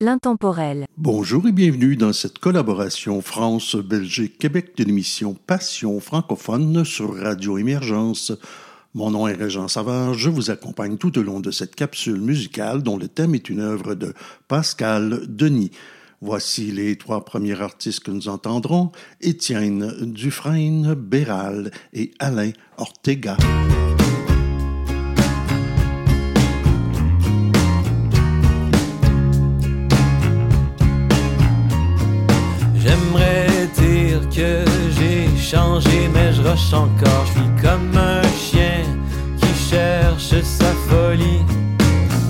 L'intemporel. Bonjour et bienvenue dans cette collaboration France-Belgique-Québec de l'émission Passion francophone sur Radio Émergence. Mon nom est Régent Savard, je vous accompagne tout au long de cette capsule musicale dont le thème est une œuvre de Pascal Denis. Voici les trois premiers artistes que nous entendrons, Étienne Dufresne, Béral et Alain Ortega. Mais je rush encore. Je suis comme un chien qui cherche sa folie.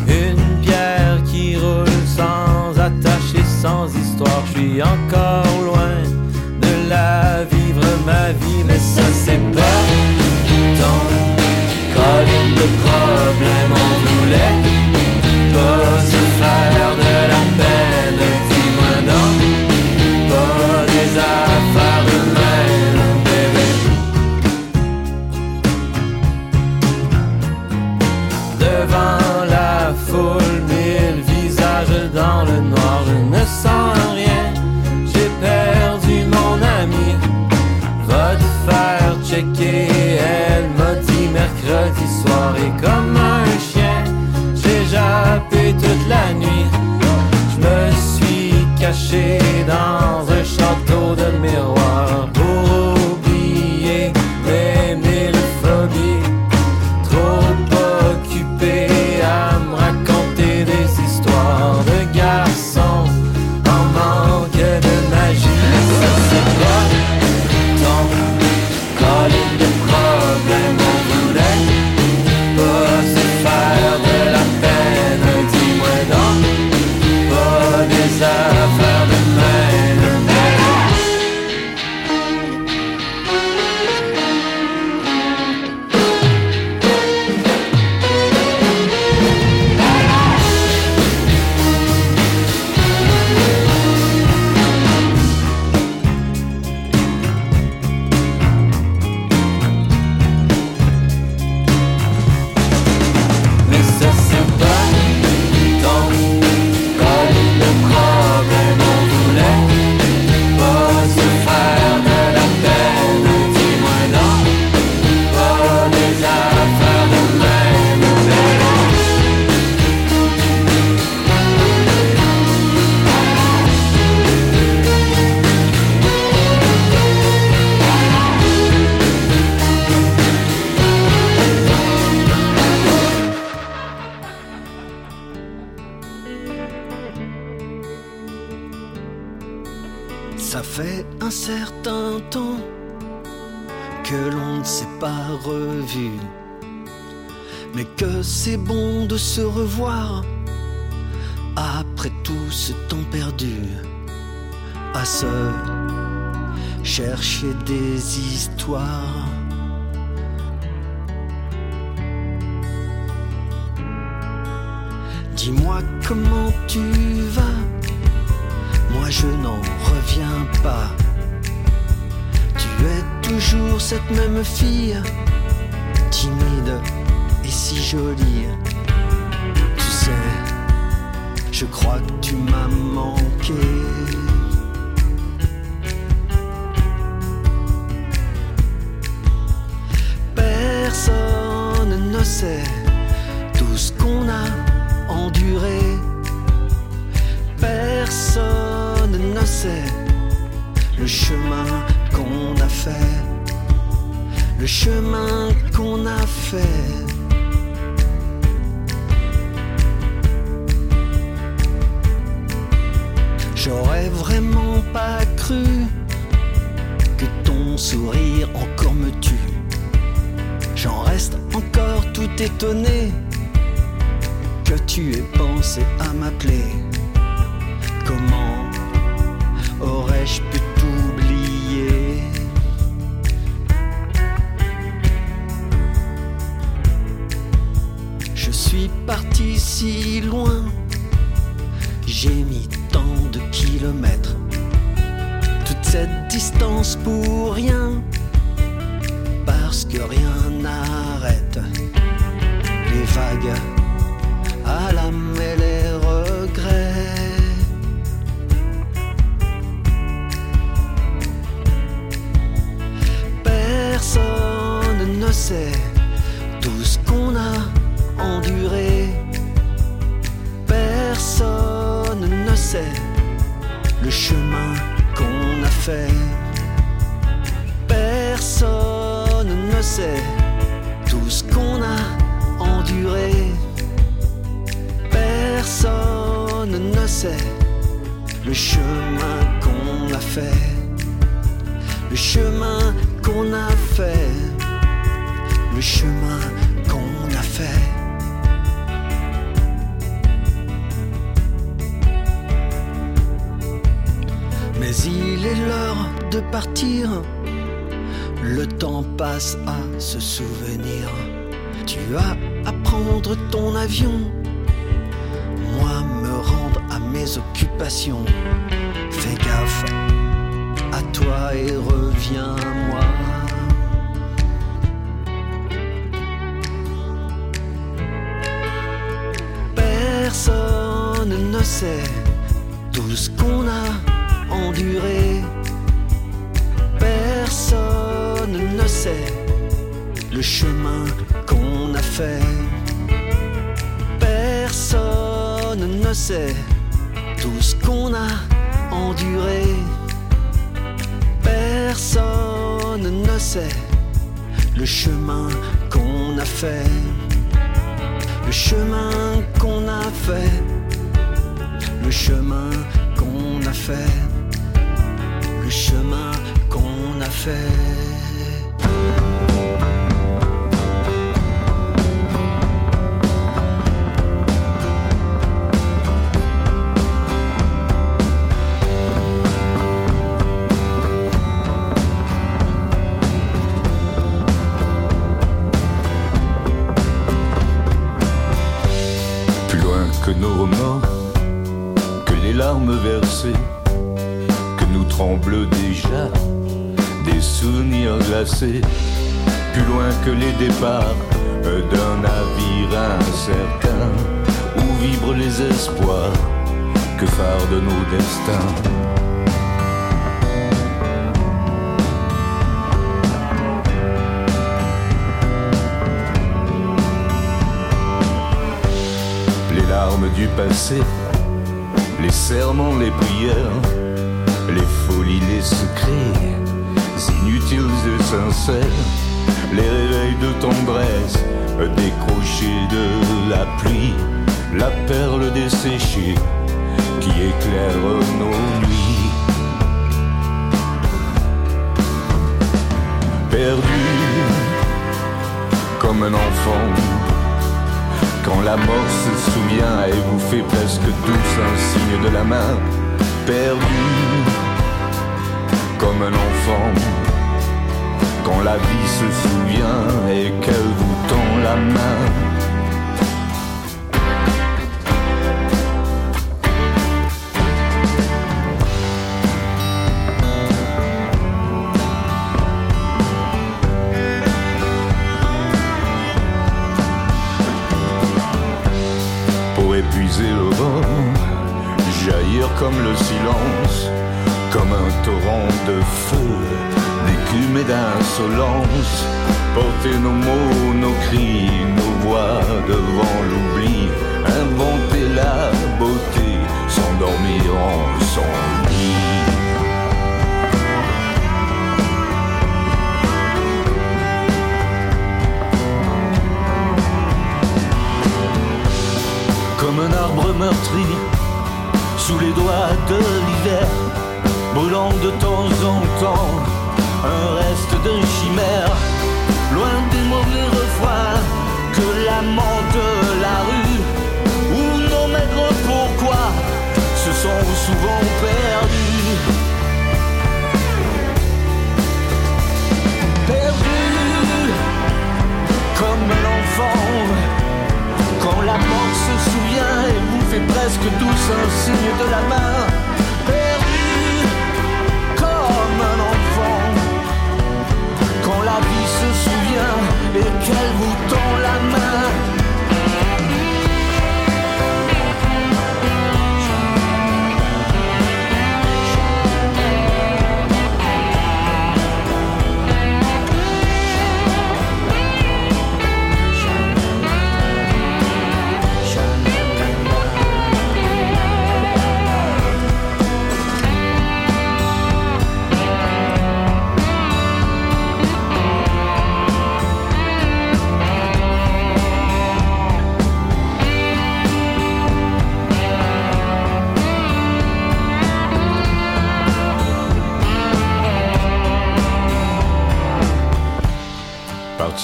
Une pierre qui roule sans attache et sans histoire. Je suis encore loin de la vivre ma vie, comme un chien, j'ai jappé toute la nuit. Je me suis caché dans un château de que l'on ne s'est pas revu, mais que c'est bon de se revoir après tout ce temps perdu à se chercher des histoires. Dis-moi comment tu vas. Moi je n'en reviens pas. Tu es toujours cette même fille, timide et si jolie. Tu sais, je crois que tu m'as manqué. Personne ne sait tout ce qu'on a enduré. Personne ne sait le chemin qu'on a fait, le chemin qu'on a fait. J'aurais vraiment pas cru que ton sourire encore me tue. J'en reste encore tout étonné que tu aies pensé à m'appeler. see chemin qu'on a fait. Plus loin que les départs d'un navire incertain, où vibrent les espoirs que phare de nos destins. les larmes du passé, les serments, les prières, les folies, les secrets, inutiles et sincères, les réveils de tendresse, décrochés de la pluie, la perle desséchée qui éclaire nos nuits. Perdu comme un enfant. Quand la mort se souvient et vous fait presque tous un signe de la main, perdu comme un enfant. Quand la vie se souvient et qu'elle vous tend la main. pour épuiser le vent, jaillir comme le silence, feu, d'écume et d'insolence, porter nos mots, nos cris, nos voix devant l'oubli, inventer la beauté, s'endormir en son lit. comme un arbre meurtri sous les doigts de l'hiver, brûlant de temps en temps un reste de chimère, loin des mauvais refroids que l'amant de la rue ou nos maigres pourquoi se sont souvent perdus. Perdus comme un enfant quand la mort se souvient et vous fait presque tous un signe de la main, Quand la vie se souvient et qu'elle vous tend la main.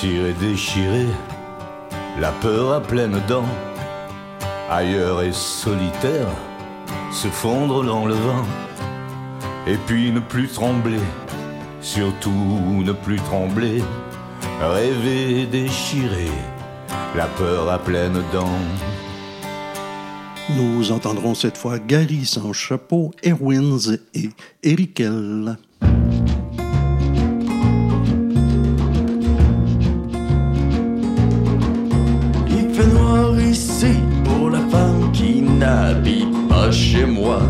Et déchirer la peur à pleines dents, ailleurs et solitaire, se fondre dans le vent, et puis ne plus trembler, surtout ne plus trembler, rêver, déchirer la peur à pleines dents. Nous entendrons cette fois Gary sans chapeau, Erwins et Erikel. N'habite pas chez moi.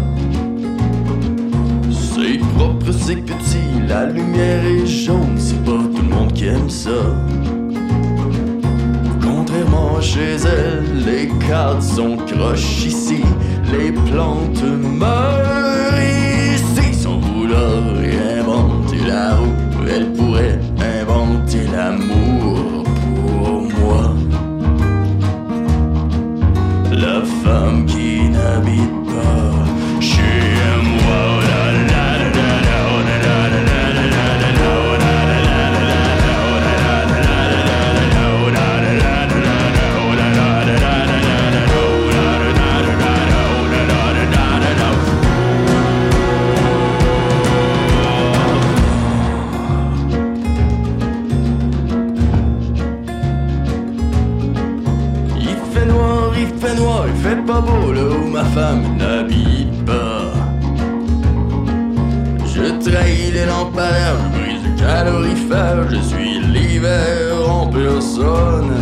C'est propre, c'est petit, la lumière est jaune, c'est pas tout le monde qui aime ça. Contrairement chez elle, les cartes sont croches ici, les plantes meurent ici. Sans vouloir inventer la roue, elle pourrait inventer l'amour pour moi. La femme n'habite pas chez. Où ma femme n'habite pas. Je trahis les lampadaires, je brise le calorifère, je suis l'hiver en personne.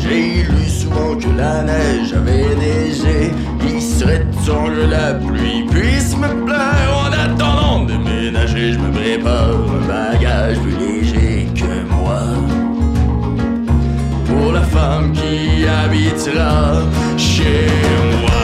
J'ai lu souvent que la neige avait neigé, il serait temps que la pluie puisse me plaire. En attendant de déménager, je me prépare un bagage plus léger que moi pour la femme qui habitera meu amor.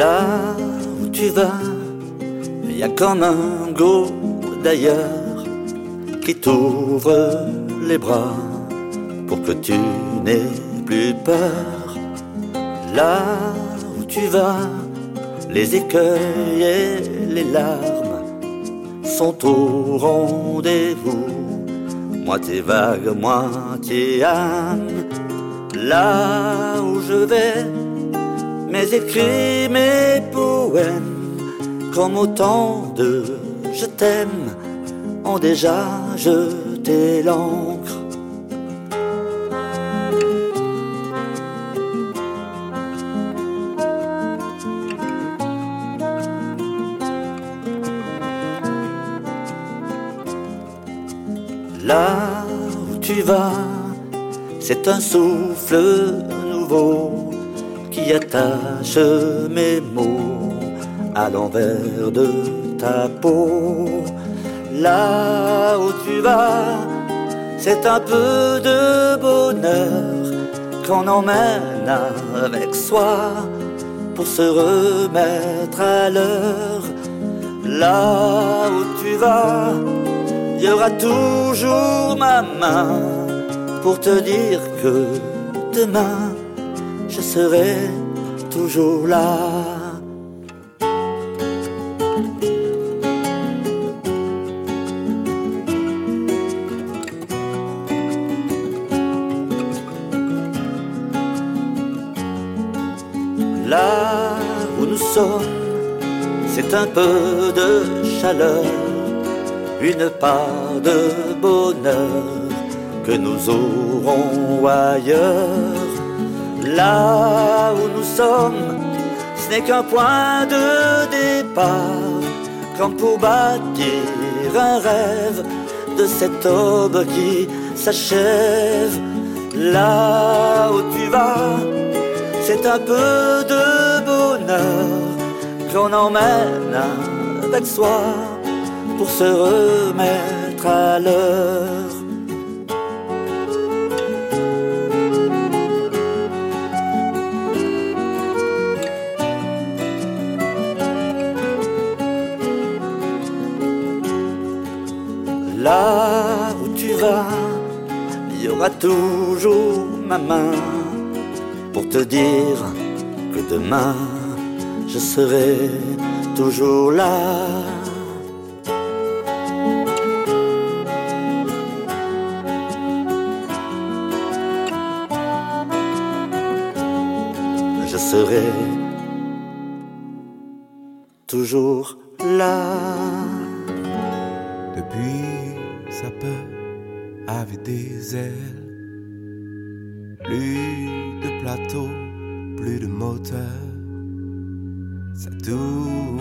Là où tu vas, il y a comme un go d'ailleurs qui t'ouvre les bras pour que tu n'aies plus peur. Là où tu vas, les écueils et les larmes sont au rendez-vous. Moitié vague, moitié âme. Là où je vais, mes écrits, mes poèmes, comme autant de je t'aime, ont déjà jeté l'encre. Là où tu vas, c'est un souffle nouveau attache mes mots à l'envers de ta peau. Là où tu vas, c'est un peu de bonheur qu'on emmène avec soi pour se remettre à l'heure. Là où tu vas, il y aura toujours ma main pour te dire que demain je serai toujours là. Là où nous sommes, c'est un peu de chaleur, une part de bonheur que nous aurons ailleurs. Là où nous sommes, ce n'est qu'un point de départ, comme pour bâtir un rêve de cette aube qui s'achève. Là où tu vas, c'est un peu de bonheur qu'on emmène avec soi pour se remettre à l'heure. Toujours ma main pour te dire que demain je serai toujours là. Je serai toujours là. Plus de plateau, plus de moteur. Ça tourne,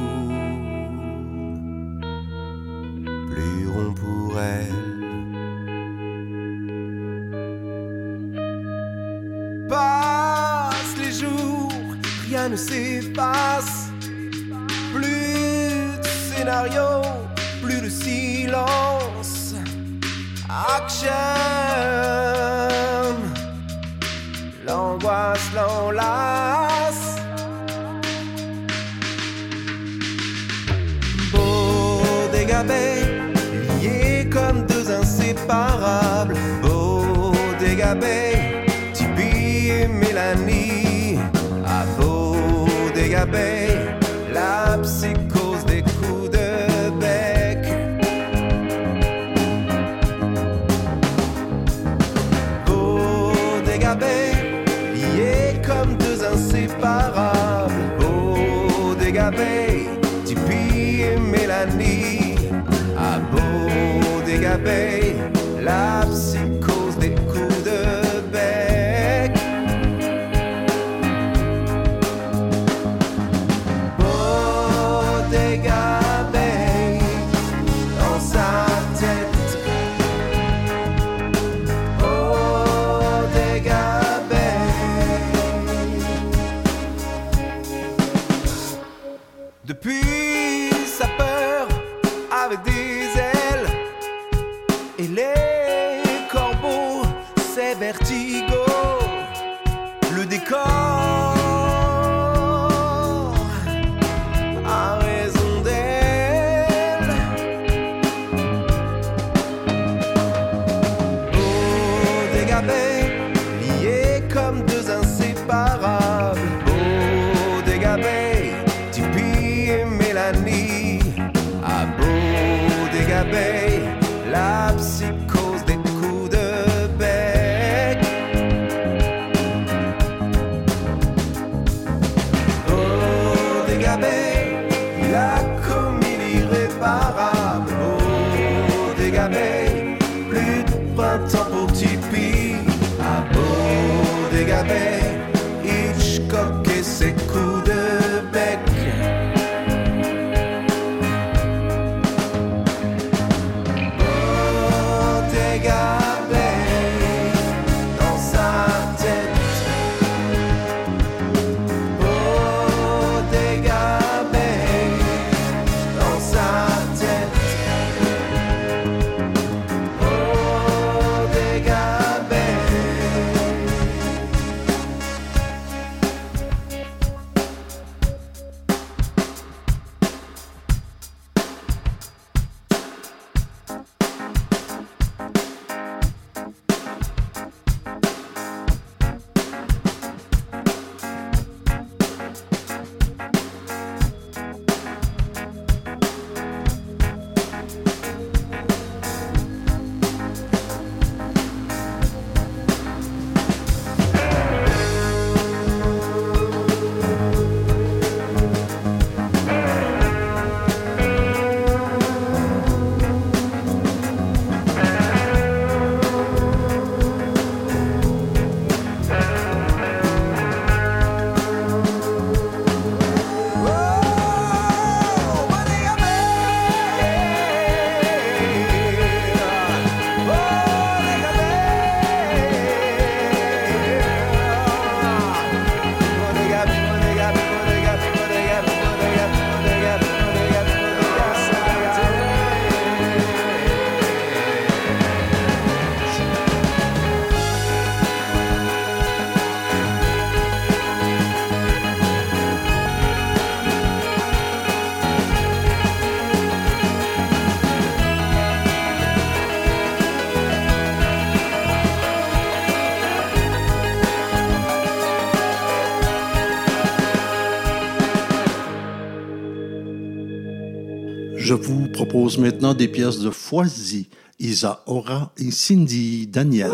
des pièces de Foisy, Isa Ora et Cindy Daniel.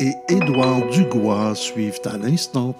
Et Édouard Dugois suivent à l'instant.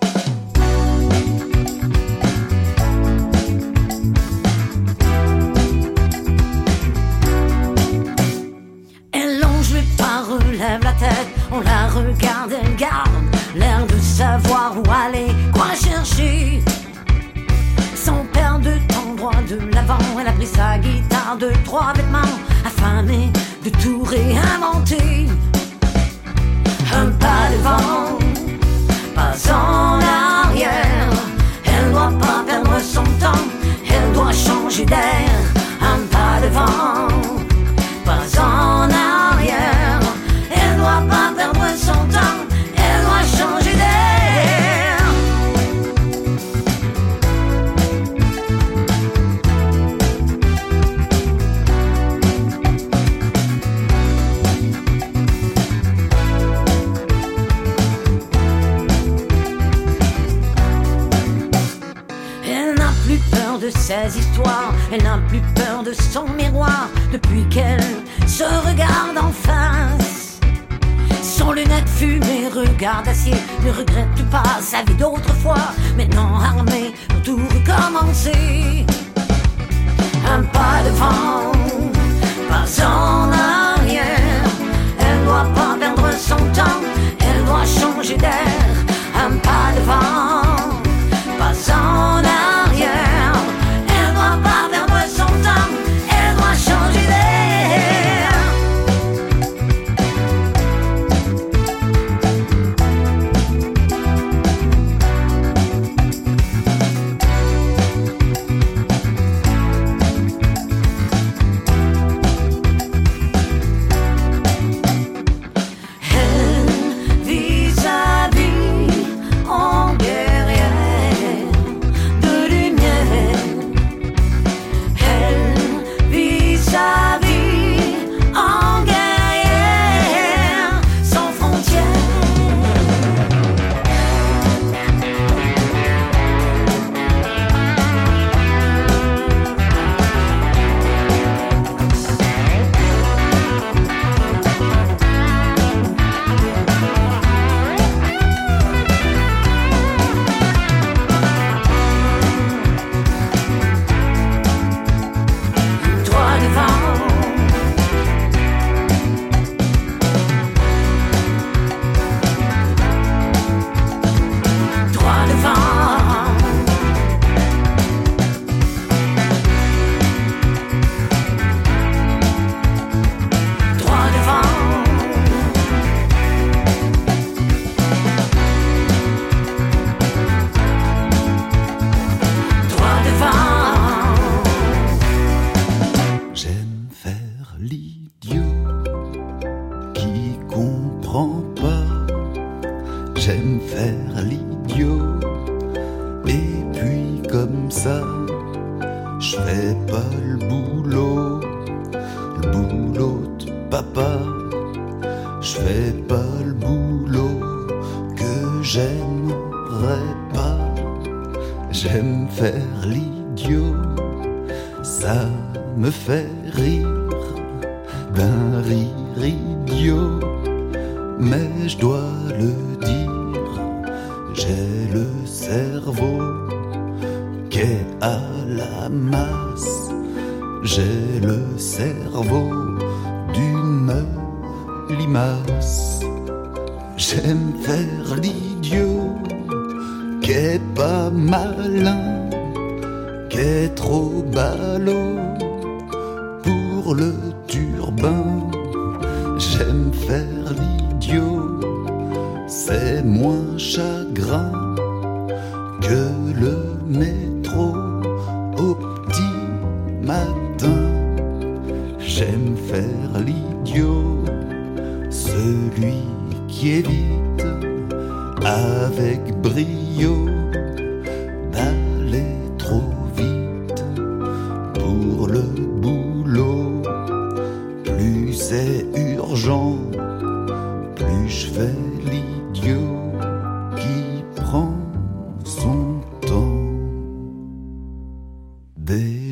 de ses histoires, elle n'a plus peur de son miroir depuis qu'elle se regarde en face. Sans lunettes fumées, regard d'acier, ne regrette pas sa vie d'autrefois, maintenant armée pour tout recommencer. Un pas devant, pas en arrière, elle doit pas perdre son temps, elle doit changer d'air. Un pas devant, pas en arrière.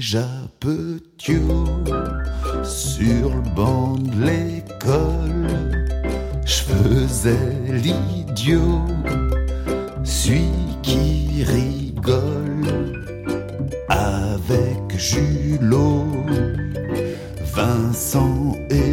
Déjà petit sur le banc de l'école, je faisais l'idiot, celui qui rigole avec Julot, Vincent et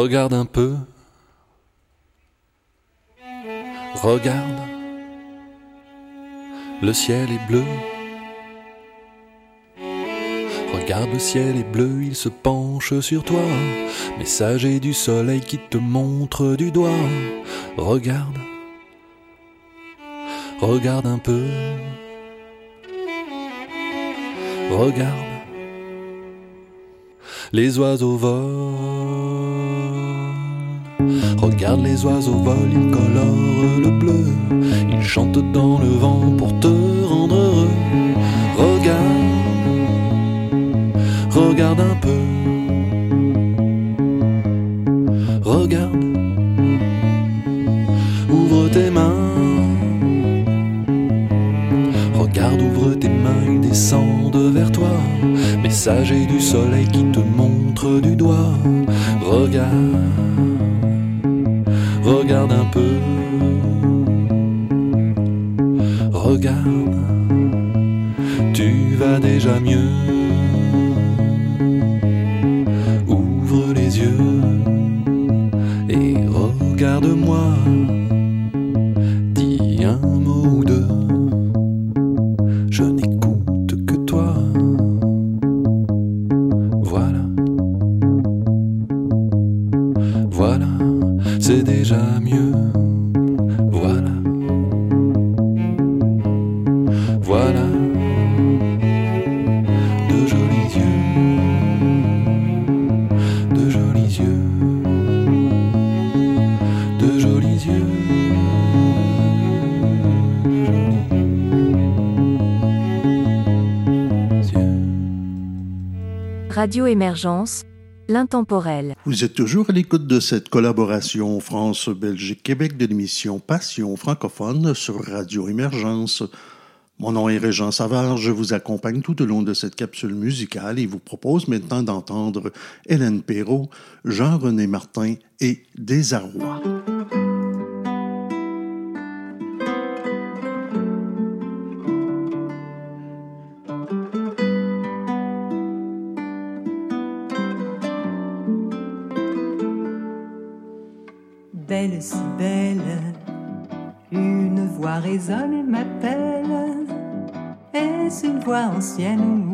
regarde un peu, regarde, le ciel est bleu. Regarde le ciel est bleu, il se penche sur toi, messager du soleil qui te montre du doigt. Regarde, regarde un peu, regarde. Les oiseaux volent. Regarde les oiseaux volent, ils colorent le bleu. Ils chantent dans le vent pour te rendre heureux. Regarde, regarde un peu. Regarde, ouvre tes mains. Regarde, ouvre tes mains, ils descendent vers toi. Messager du soleil qui te montre du doigt. Regarde, regarde un peu. Regarde, tu vas déjà mieux. Ouvre les yeux et regarde-moi. Radio Émergence, l'intemporel. Vous êtes toujours à l'écoute de cette collaboration France-Belgique-Québec de l'émission Passion francophone sur Radio Émergence. Mon nom est Régent Savard, je vous accompagne tout au long de cette capsule musicale et vous propose maintenant d'entendre Hélène Perrault, Jean-René Martin et Désarroi. Voix ancienne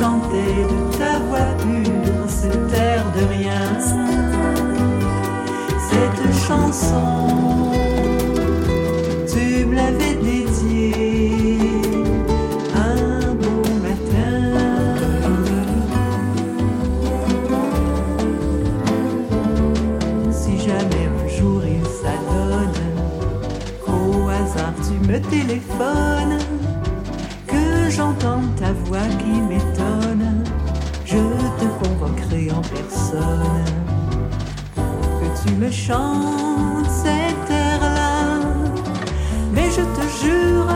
chantais de tu me chantes cet air-là, mais je te jure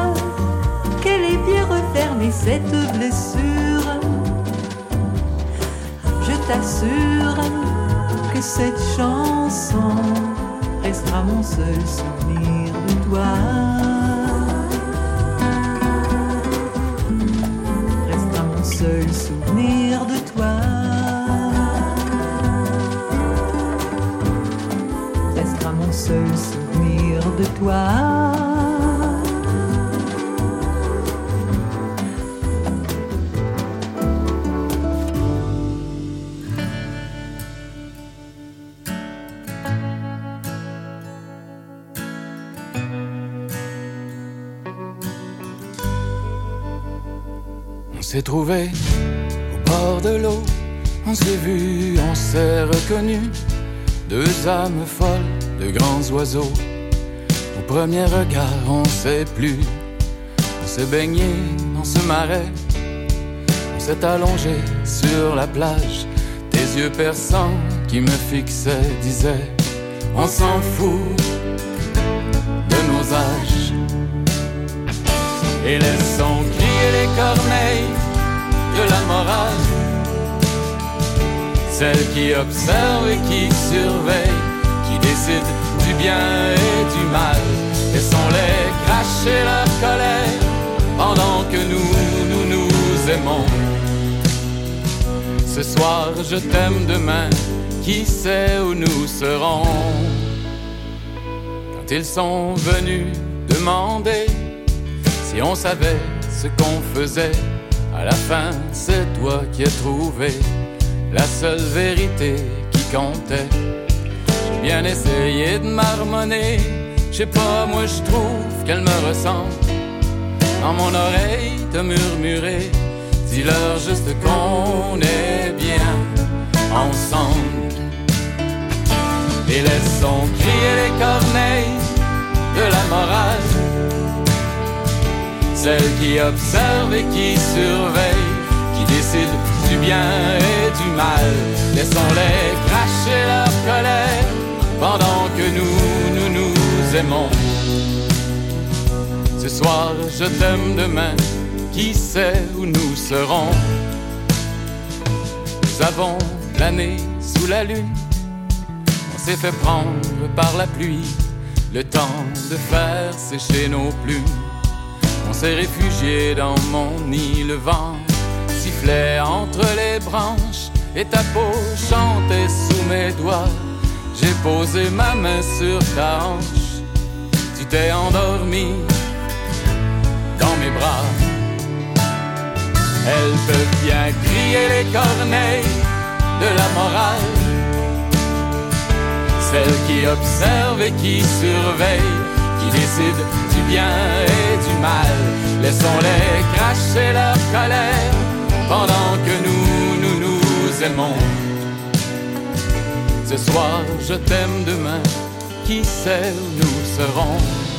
qu'elle est bien refermée cette blessure. Je t'assure que cette chanson restera mon seul souvenir de toi. Restera mon seul souvenir On s'est trouvé au bord de l'eau, on s'est vu, on s'est reconnu, deux âmes folles, de grands oiseaux. Premier regard, on sait plus. On s'est baigné dans ce marais. On s'est allongé sur la plage. Tes yeux perçants qui me fixaient disaient On s'en fout de nos âges. Et laissons crier les corneilles de la morale. Celle qui observe et qui surveille, qui décide bien et du mal. Laissons-les cracher leur colère pendant que nous, nous nous aimons. Ce soir, je t'aime demain, qui sait où nous serons? Quand ils sont venus demander si on savait ce qu'on faisait, à la fin, c'est toi qui as trouvé la seule vérité qui comptait. Bien essayé de m'harmoner, je sais pas, moi je trouve qu'elle me ressemble. Dans mon oreille te murmurer, dis-leur juste qu'on est bien ensemble. Et laissons crier les corneilles de la morale, celle qui observe et qui surveille, qui décide du bien et du mal. Laissons-les cracher leur colère pendant que nous, nous nous aimons. Ce soir, je t'aime demain, qui sait où nous serons? Nous avons plané sous la lune, on s'est fait prendre par la pluie, le temps de faire sécher nos plumes. On s'est réfugié dans mon nid, le vent sifflait entre les branches et ta peau chantait sous mes doigts. J'ai posé ma main sur ta hanche, tu t'es endormi dans mes bras. Elles peuvent bien crier les corneilles de la morale, celle qui observe et qui surveille, qui décide du bien et du mal. Laissons-les cracher leur colère pendant que nous, nous nous aimons. Ce soir, je t'aime demain, qui sait où nous serons?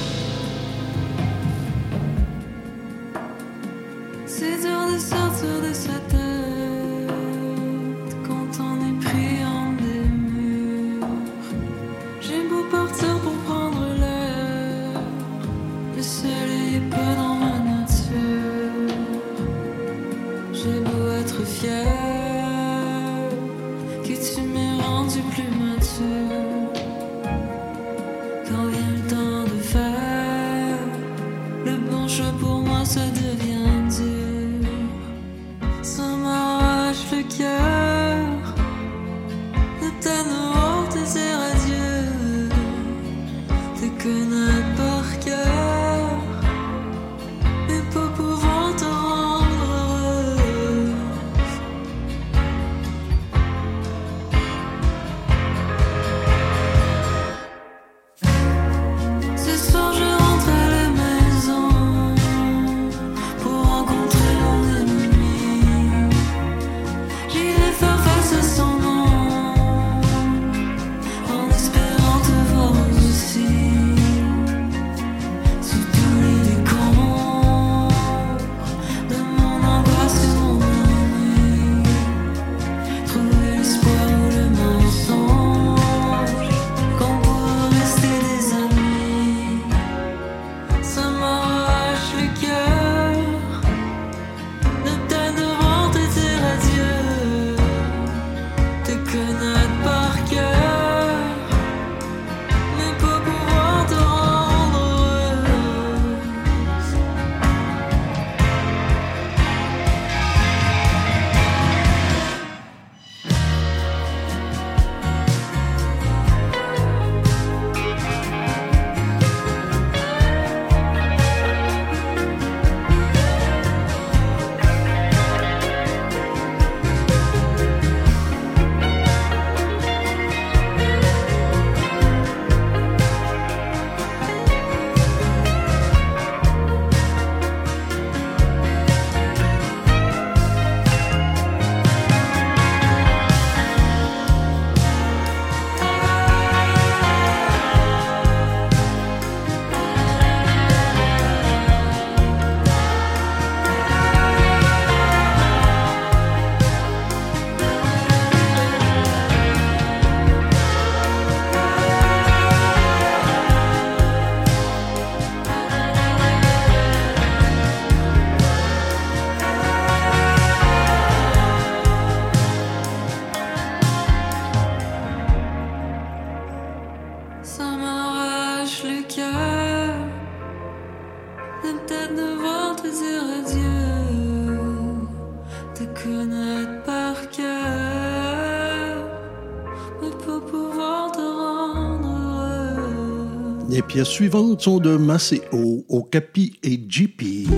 Les pièces suivantes sont de Maceo, Okapi et JP.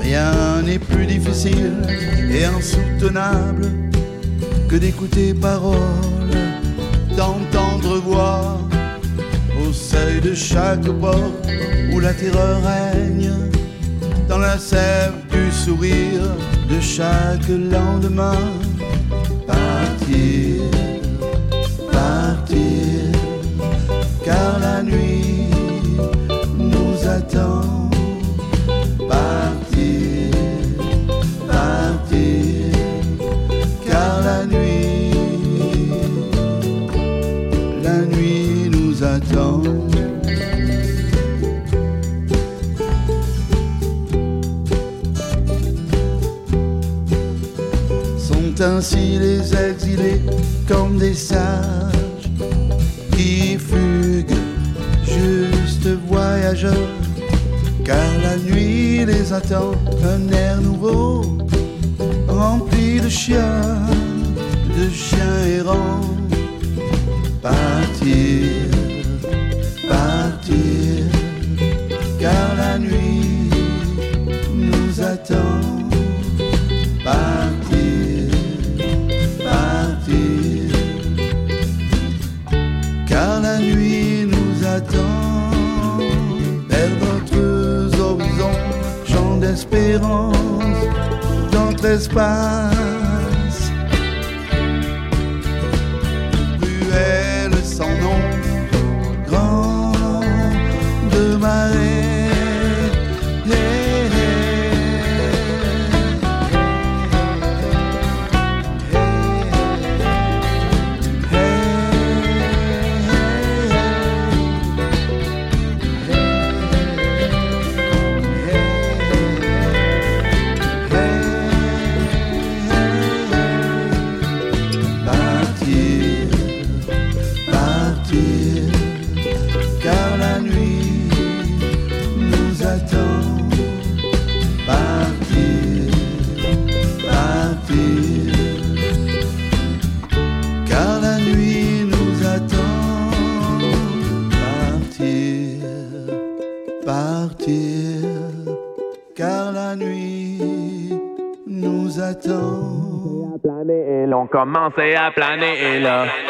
Rien n'est plus difficile et insoutenable que d'écouter parole, d'entendre voix au seuil de chaque porte où la terreur règne, dans la sève du sourire de chaque lendemain. Partir, partir, car la nuit nous attend. Ainsi les exilés comme des sages qui fuguent, juste voyageurs car la nuit les attend un air nouveau, rempli de chiens, de chiens errants. Partir, despacio. L'on commençait à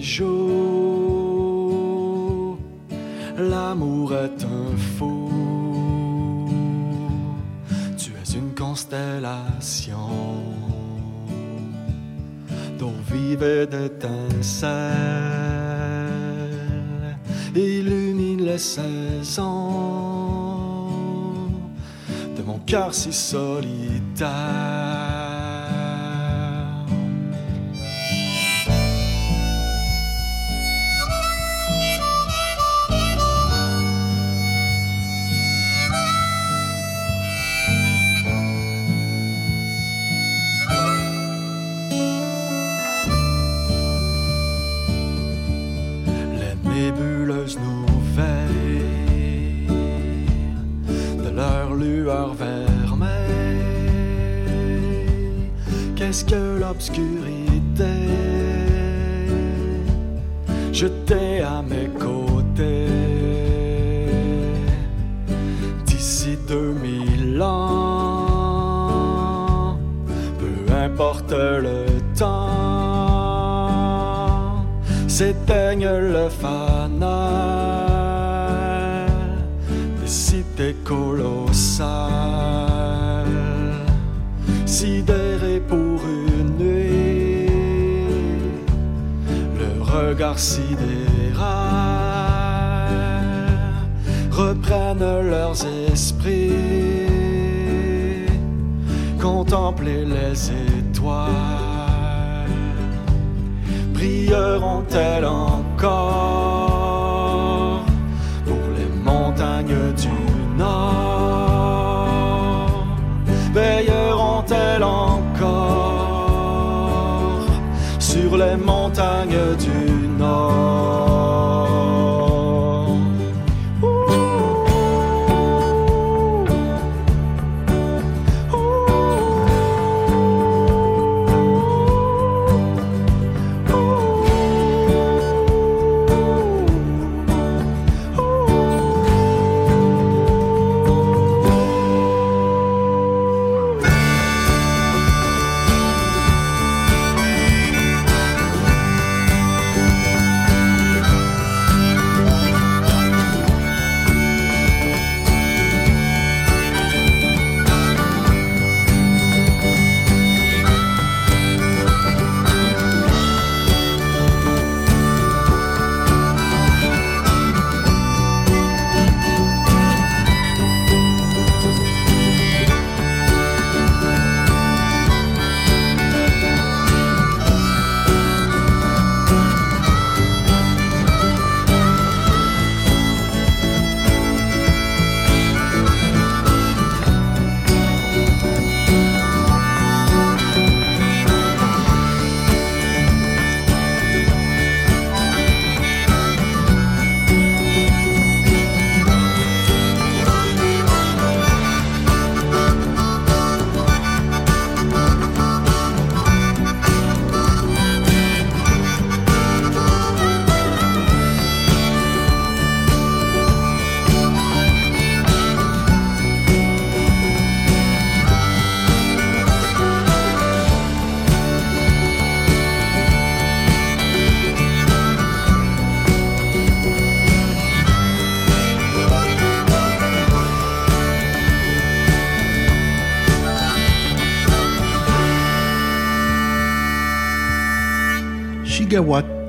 joues. L'amour est un fou, tu es une constellation d'eau vive et d'étincelles, illumine les saisons de mon cœur si solitaire. Le temps s'éteigne le fanal des cités colossales, sidérées pour une nuit, le regard sidéral reprennent leurs esprits, contempler les étoiles brilleront-elles encore pour les montagnes du nord. Veilleront-elles encore sur les montagnes du nord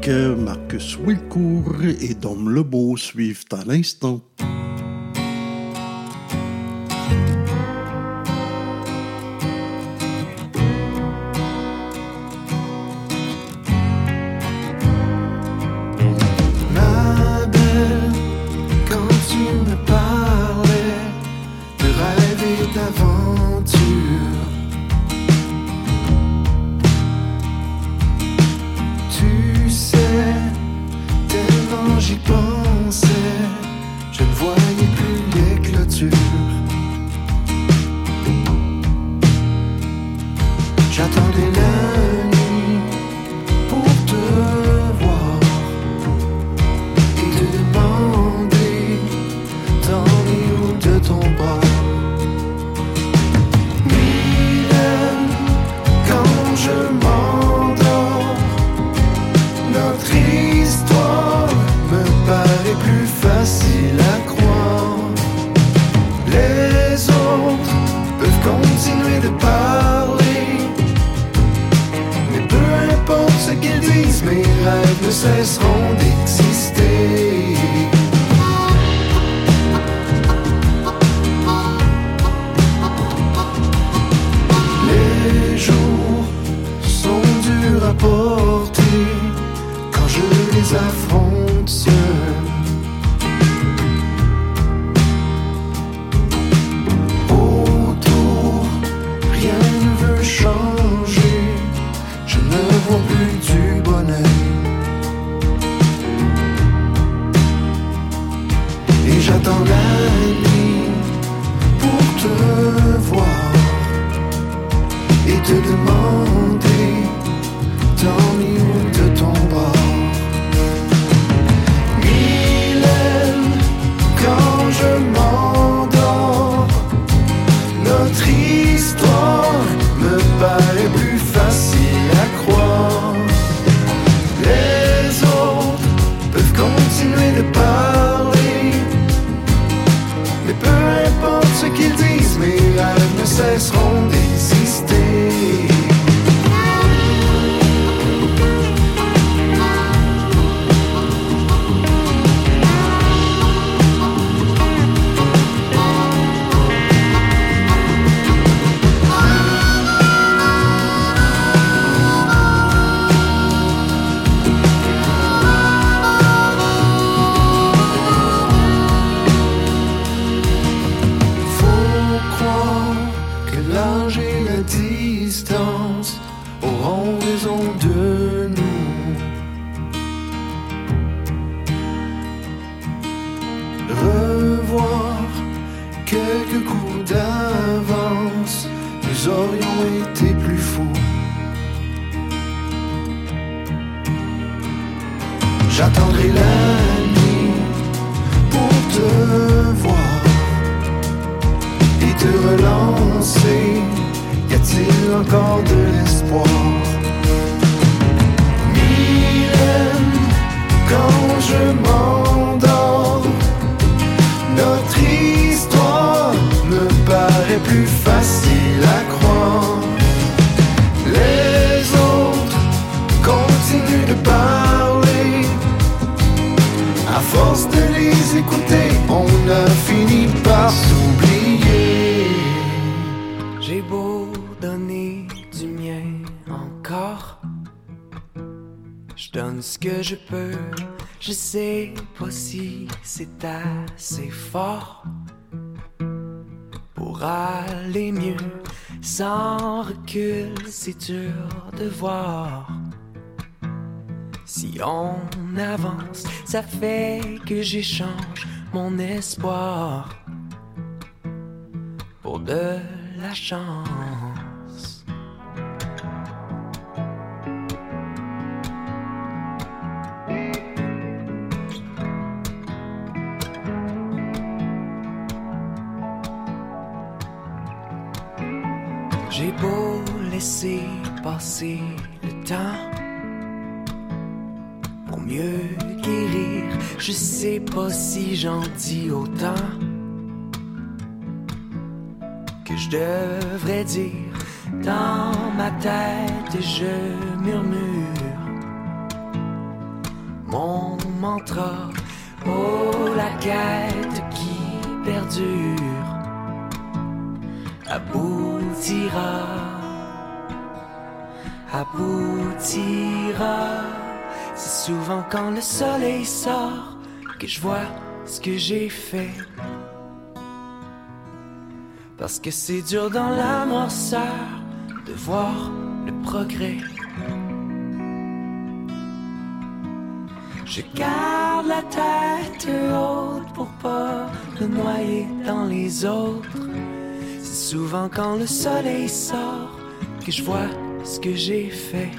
Marcus Wilcourt et Dom Lebeau suivent à l'instant. ça fait que j'échange mon espoir pour de la chance. J'ai beau laisser passer le temps Je sais pas si j'en dis autant que je devrais dire. Dans ma tête, et je murmure mon mantra. Oh, la quête qui perdure aboutira, aboutira. C'est souvent quand le soleil sort que je vois ce que j'ai fait. Parce que c'est dur dans l'amorceur de voir le progrès. Je garde la tête haute pour pas me noyer dans les autres. C'est souvent quand le soleil sort que je vois ce que j'ai fait.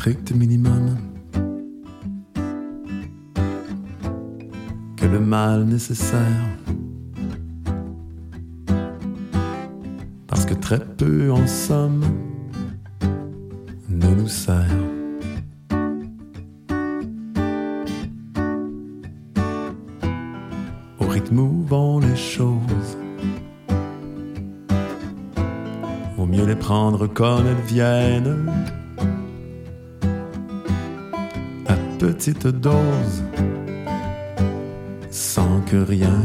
strict minimum que le mal nécessaire. Parce que très peu en somme ne nous sert. Au rythme où vont les choses. Vaut mieux les prendre comme elles viennent petite dose sans que rien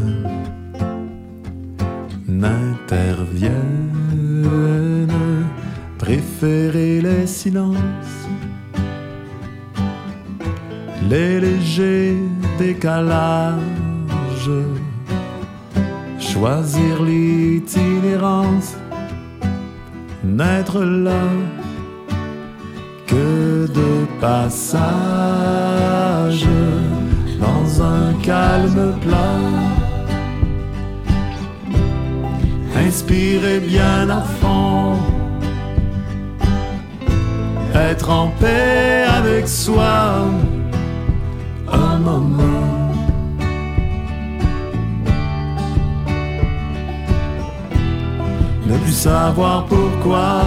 n'intervienne. Préférez les silences, les légers décalages, choisir l'itinérance, naître là passage dans un calme plat. Inspirez bien à fond, être en paix avec soi un moment. Ne plus savoir pourquoi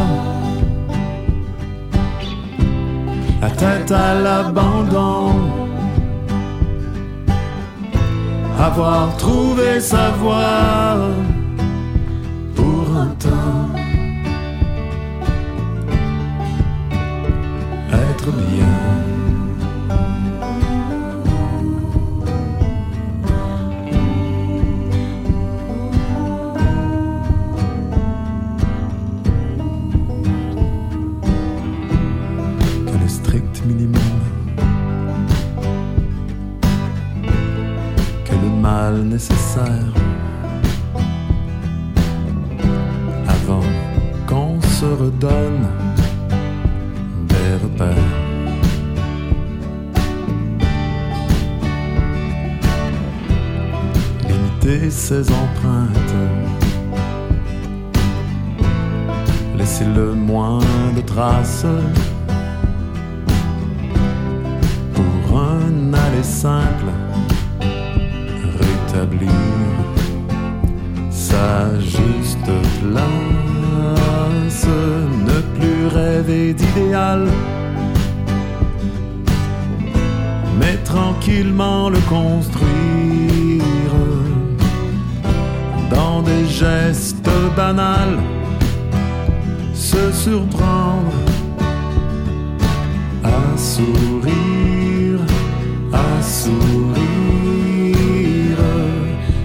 la tête à l'abandon. Avoir trouvé sa voie pour un temps. Être bien. Pour un aller simple rétablir sa juste place, ne plus rêver d'idéal, mais tranquillement le construire. Dans des gestes banals, surprendre à sourire, à sourire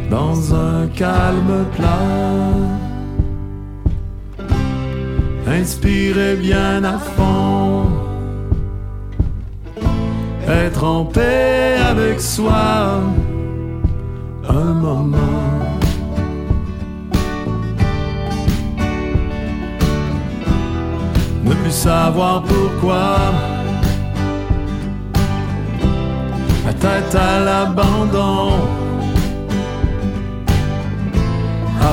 dans un calme plat. Inspirez bien à fond, être en paix avec soi un moment. Savoir pourquoi, la tête à l'abandon.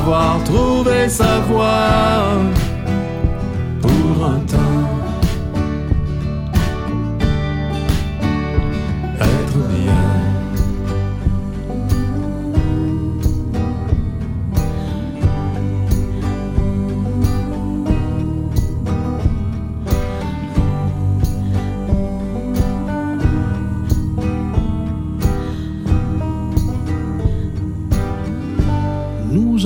avoir trouvé sa voie pour un temps.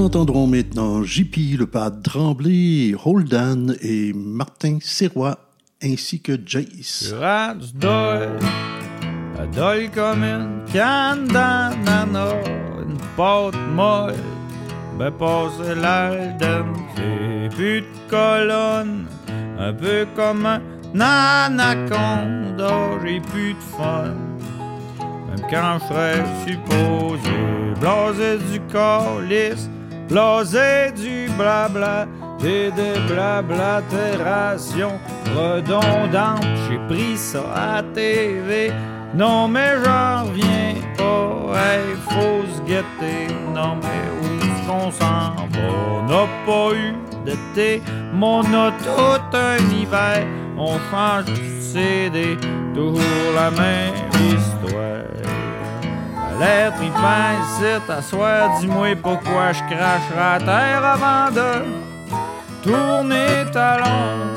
Entendrons maintenant JP le pas Tremblay, Holdan et Martin Serrois ainsi que Jace. Deuil, la deuil comme une canne d'ananas, une pâte molle, ben passé l'alden, c'est plus de colonne, un peu comme un anaconda, j'ai plus de fun. Même quand je serais supposé blasé du calice, blasé du blabla, et des blablatérations redondantes. J'ai pris ça à TV. Non, mais j'en reviens pas. Hey, faut se guetter. Non, mais où qu'on s'en va? On n'a pas eu d'été, mais on a tout un hiver. On change du CD, toujours la même histoire. Lettre, il pince, c'est t'asseoir, dis-moi pourquoi je cracherai à terre avant de tourner talon.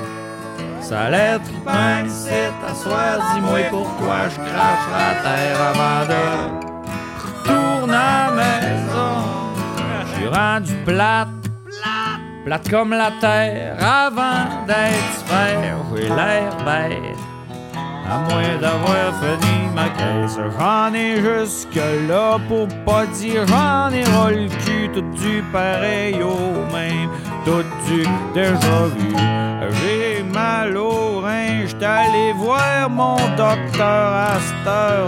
Sa lettre, il pince, c'est t'asseoir, dis-moi pourquoi je cracherai à terre avant de retourner à la maison. Je suis rendu plate, plate comme la terre, avant d'être sphère, j'ai l'air bête. À moins d'avoir fini ma caisse, j'en ai jusque-là pour pas dire j'en ai le cul, tout du pareil au même, tout du déjà vu. J'ai mal au rein, allé voir mon docteur à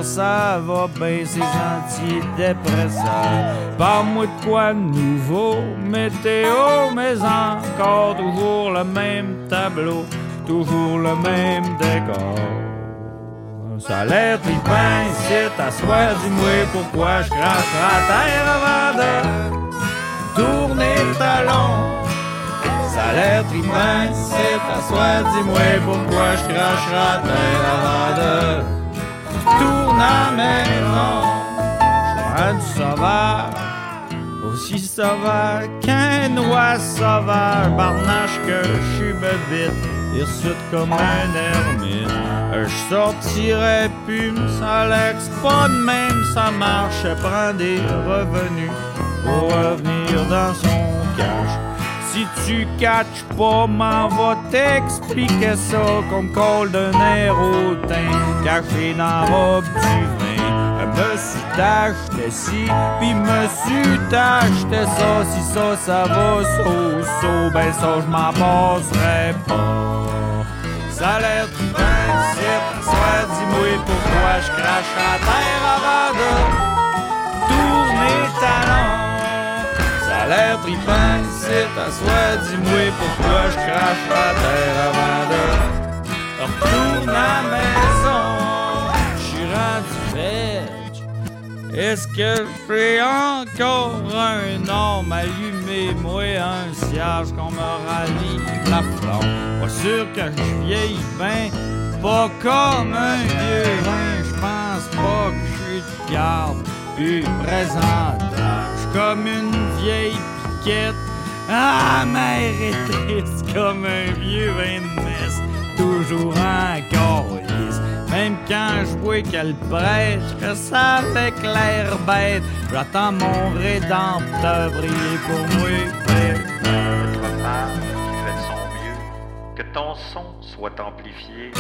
ça va bien ces antidépresseurs. Parle-moi de quoi de nouveau, météo, mais encore toujours le même tableau, toujours le même décor. Sa lettre, il pince, c'est t'asseoir, dis-moi pourquoi je crache à terre avant de tourner le talon. Sa lettre, il pince, c'est t'asseoir, dis-moi pourquoi je crache à terre avant de tourner à la maison. Je du sauvage, aussi sauvage qu'un oie sauvage, barnache que je suis bébite, hirsute comme un ermite. Je sortirais plus, ça l'ex pas de même, ça marche, prend des revenus pour revenir dans son cash. Si tu catches pas, m'en va t'expliquer ça comme col d'un air au teint, caché dans robe du. Me suis t'acheté ci, pis me suis t'acheté ça. Si ça, ça va so, so, ben ça, je m'en passerai pas. Ça l'air du vin, soit dis-moi pourquoi je crache à terre avant de tourner l'air trippant, c'est à soi, dis-moi pourquoi je crache la terre avant de retourner à la maison. Je suis rendu. Est-ce que j'ai encore un homme allumé, moi un cierge qu'on me rallie la flamme? Pas sûr que je vieillis bien, pas comme un vieux vin, je pense pas que je suis de garde, plus suis comme une vieille piquette. Ah, mère est triste comme un vieux vin de toujours encore lisse. Même quand je vois qu'elle prêche, que ça avec l'air bête, j'attends mon rédempteur briller pour moi. Ton son soit amplifié.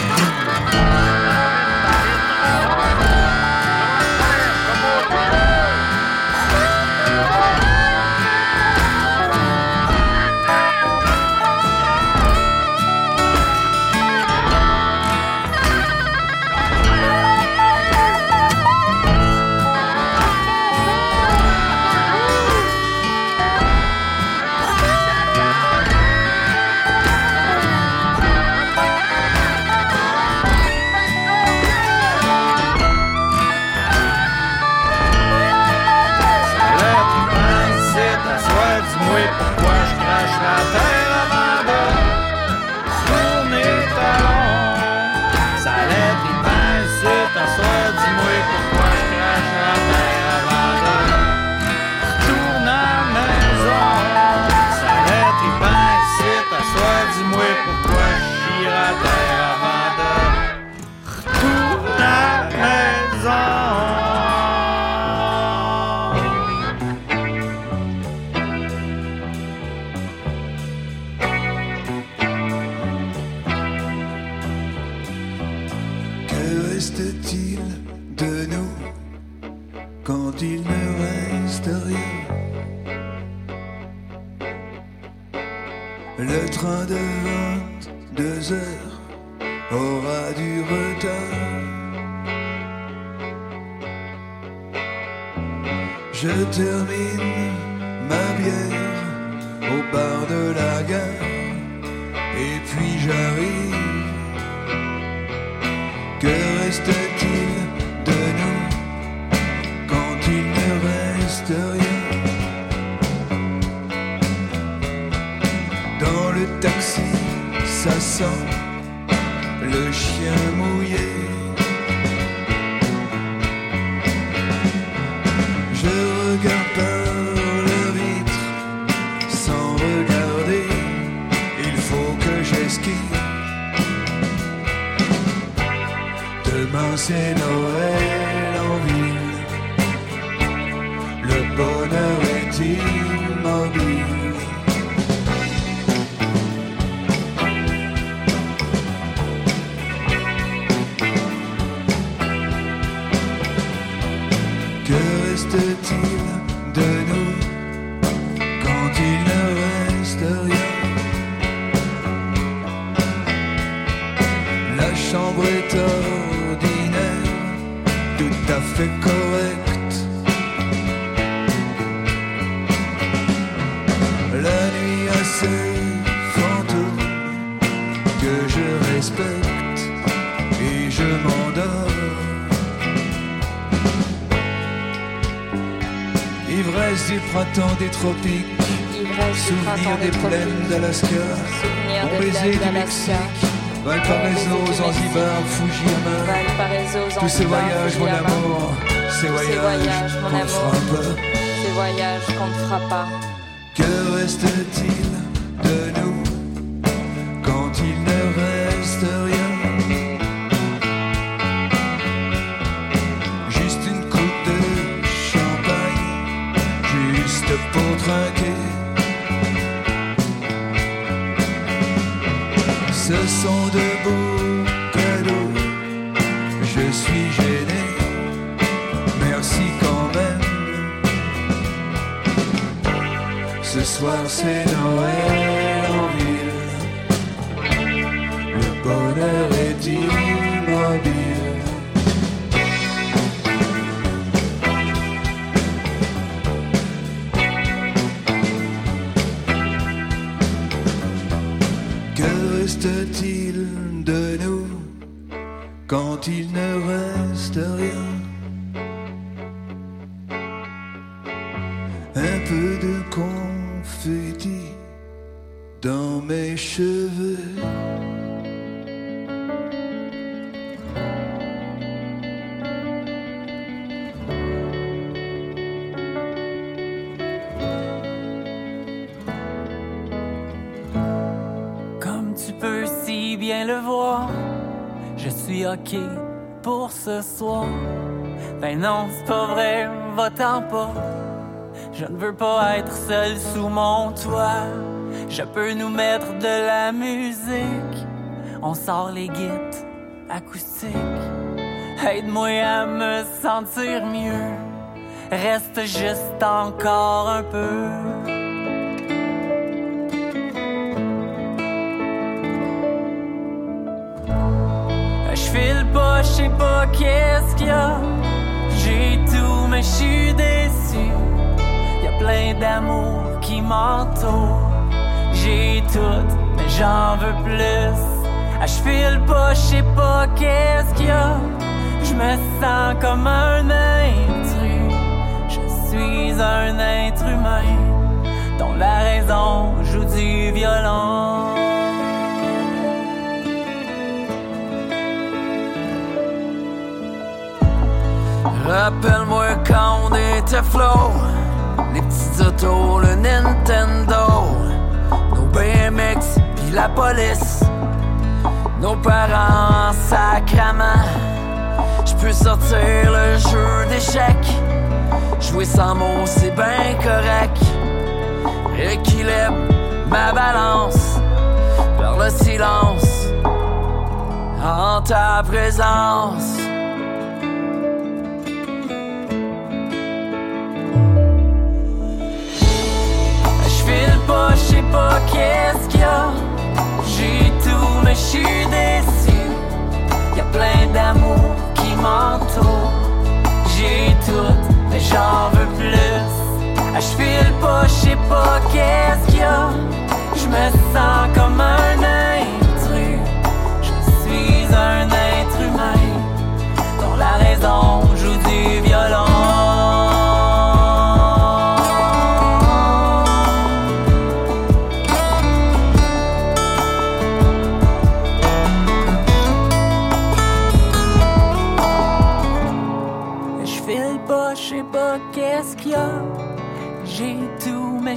C'est Noël en ville. Le bonheur est immobile. Des tropiques, souvenir des plaines d'Alaska, mon baiser du Mexique, Valparaiso, Zanzibar, Fujiyama, tous ces voyages, mon amour, ces voyages qu'on ne fera pas. Ces voyages qu'on ne fera pas. Que reste-t-il seul sous mon toit. Je peux nous mettre de la musique. On sort les guides acoustiques. Aide-moi à me sentir mieux. Reste juste encore un peu. Je file pas, je sais pas qu'est-ce qu'il y a. J'ai tout, mais je suis déçu. Plein d'amour qui m'entoure. J'ai tout, mais j'en veux plus. Ah, je pas, je sais pas qu'est-ce qu'il y a. Je me sens comme un intrus. Je suis un être humain dont la raison joue du violon. Rappelle-moi quand on était flow Les petits autos, le Nintendo. Nos BMX, puis la police. Nos parents en sacrament J'peux sortir le jeu d'échecs. Jouer sans mots, c'est bien correct. Équilibre ma balance. Vers le silence. En ta présence pas, je sais pas qu'est-ce qu'il y a? J'ai tout, mais je suis déçu. Y a plein d'amour qui m'entoure. J'ai tout, mais j'en veux plus. Ah, je file pas, je sais pas qu'est-ce qu'il y a? Je me sens comme un intrus. Je suis un être humain dont la raison joue du violon.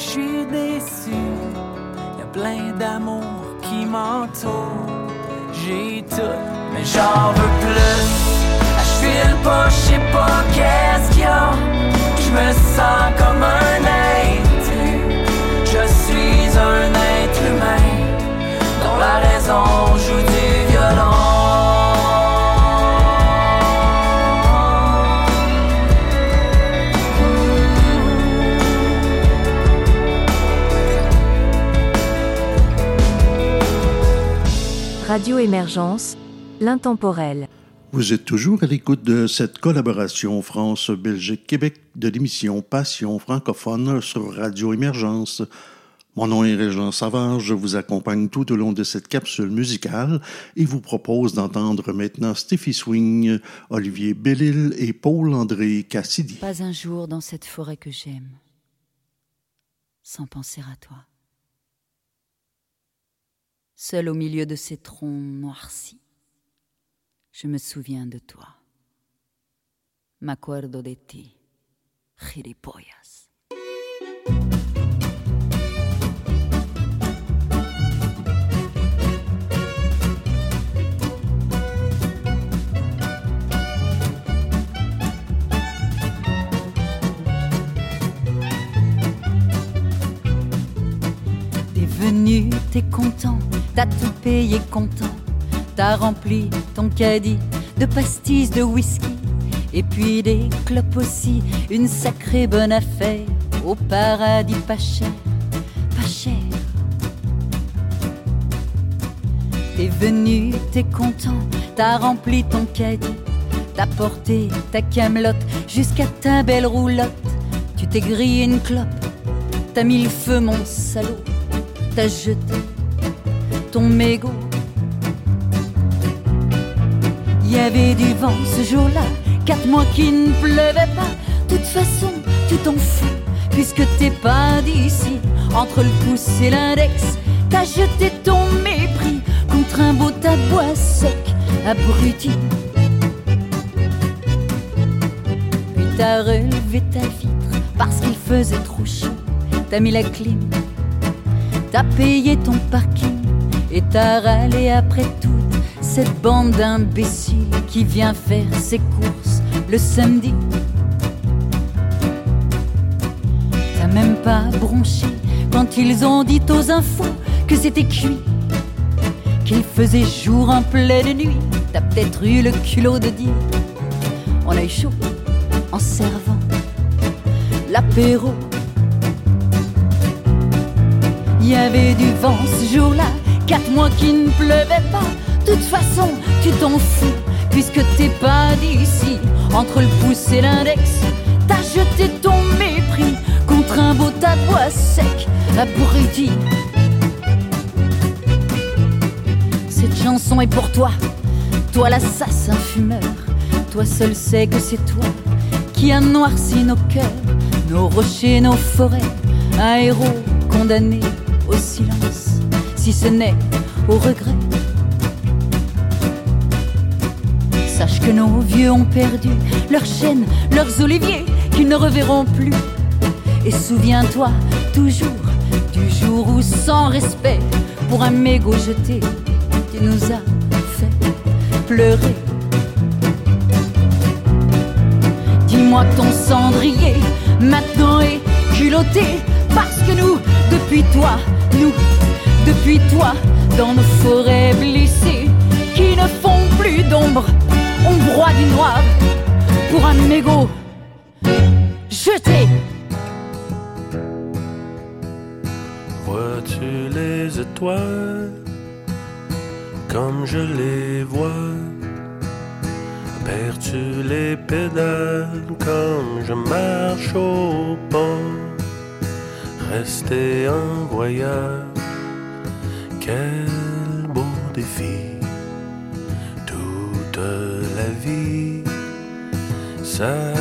Je suis déçu. Y a plein d'amour qui m'entoure. J'ai tout, mais j'en veux plus. Ah, Je file pas, je sais pas qu'est-ce qu'il y a. Je me sens comme un intrus. Je suis un être humain dont la raison joue Radio Émergence, l'intemporel. Vous êtes toujours à l'écoute de cette collaboration France-Belgique-Québec de l'émission Passion francophone sur Radio Émergence. Mon nom est Régent Savard, je vous accompagne tout au long de cette capsule musicale et vous propose d'entendre maintenant Steffi Swing, Olivier Bellil et Paul-André Cassidy. Pas un jour dans cette forêt que j'aime, sans penser à toi. Seul au milieu de ces troncs noircis, je me souviens de toi. M'acuerdo de ti, gilipollas. T'es venu, t'es content, t'as tout payé content, t'as rempli ton caddie de pastis de whisky, et puis des clopes aussi, une sacrée bonne affaire, au paradis pas cher, pas cher. T'es venu, t'es content, t'as rempli ton caddie, t'as porté ta camelote jusqu'à ta belle roulotte, tu t'es grillé une clope, t'as mis le feu mon salaud. T'as jeté ton mégot. Il y avait du vent ce jour-là, quatre mois qu'il ne pleuvait pas. De toute façon, tu t'en fous, puisque t'es pas d'ici. Entre le pouce et l'index, t'as jeté ton mépris contre un beau tas bois sec, abruti. Puis t'as relevé ta vitre parce qu'il faisait trop chaud. T'as mis la clim, t'as payé ton parking et t'as râlé après toute cette bande d'imbéciles qui vient faire ses courses le samedi. T'as même pas bronché quand ils ont dit aux infos que c'était cuit, qu'il faisait jour en pleine nuit. T'as peut-être eu le culot de dire on a eu chaud en servant l'apéro. Il y avait du vent ce jour-là, quatre mois qu'il ne pleuvait pas. De toute façon, tu t'en fous, puisque t'es pas d'ici. Entre le pouce et l'index, t'as jeté ton mépris contre un beau tas de bois sec, abruti. Cette chanson est pour toi, toi l'assassin fumeur. Toi seul sais que c'est toi qui a noirci nos cœurs, nos rochers, nos forêts. Un héros condamné au silence, si ce n'est au regret. Sache que nos vieux ont perdu leurs chênes, leurs oliviers, qu'ils ne reverront plus. Et souviens-toi toujours du jour où, sans respect, pour un mégot jeté, tu nous as fait pleurer. Dis-moi ton cendrier maintenant est culotté parce que nous, depuis toi, nous, depuis toi, dans nos forêts blessées qui ne font plus d'ombre, on broie du noir pour un mégot jeté. Vois-tu les étoiles comme je les vois? Perds-tu les pédales comme je marche au pas? Rester en voyage, quel beau défi! Toute la vie, ça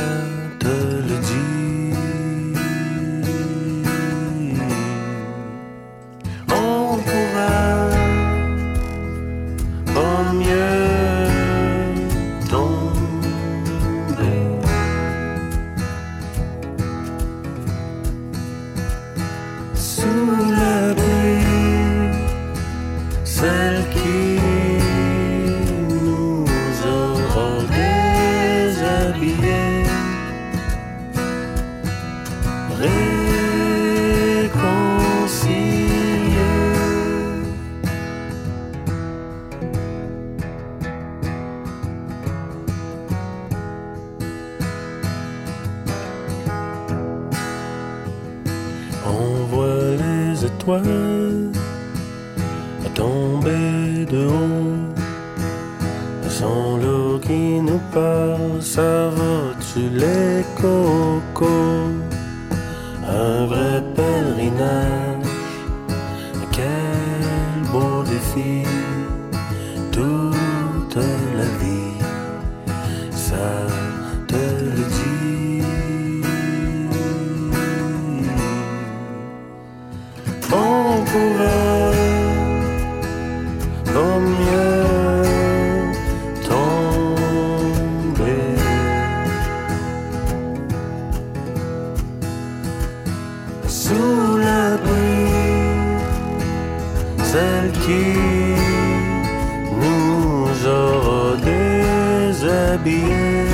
Sous l'abri, celle qui nous aura déshabillés.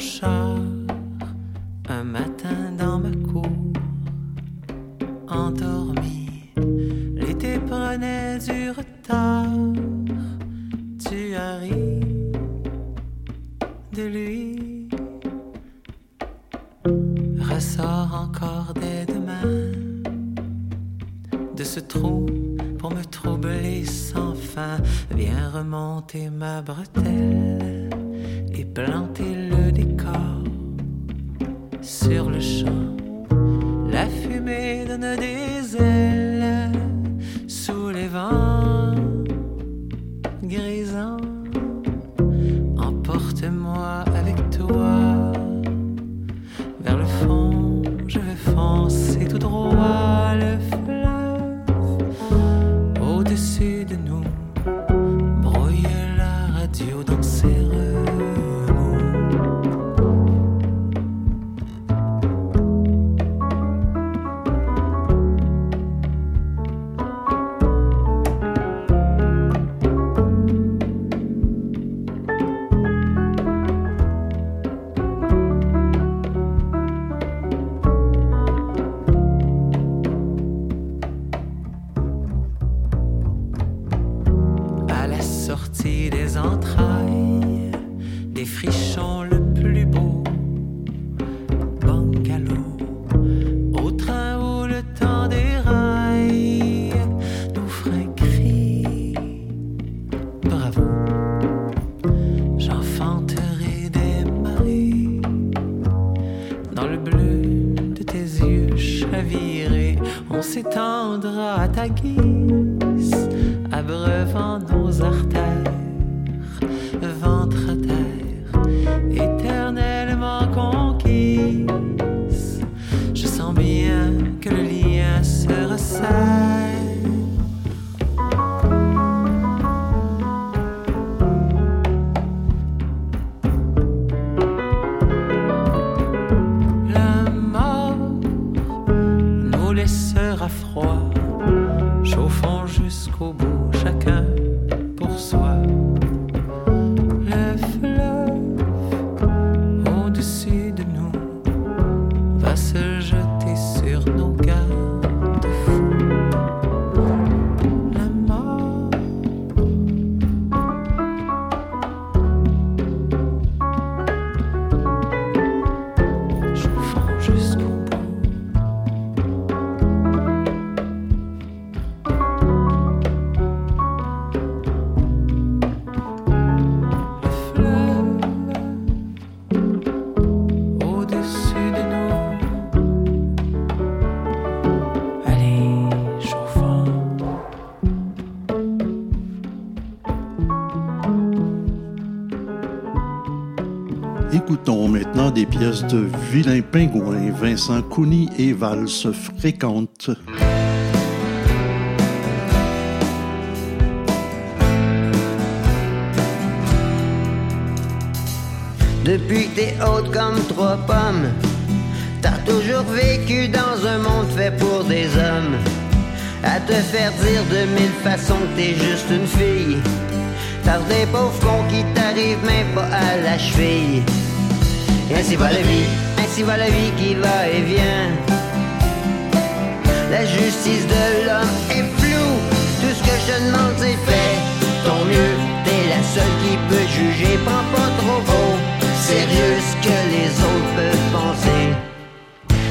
C'est froid. Vilain Pingouin, Vincent Couni et Valse fréquente. Depuis que t'es haute comme trois pommes, t'as toujours vécu dans un monde fait pour des hommes. À te faire dire de mille façons que t'es juste une fille. T'as des pauvres cons qui t'arrivent même pas à la cheville. Et ainsi va la vie, ainsi va la vie qui va et vient. La justice de l'homme est floue, tout ce que je demande c'est fait. Ton mieux, t'es la seule qui peut juger, prends pas trop gros. Sérieux ce que les autres peuvent penser.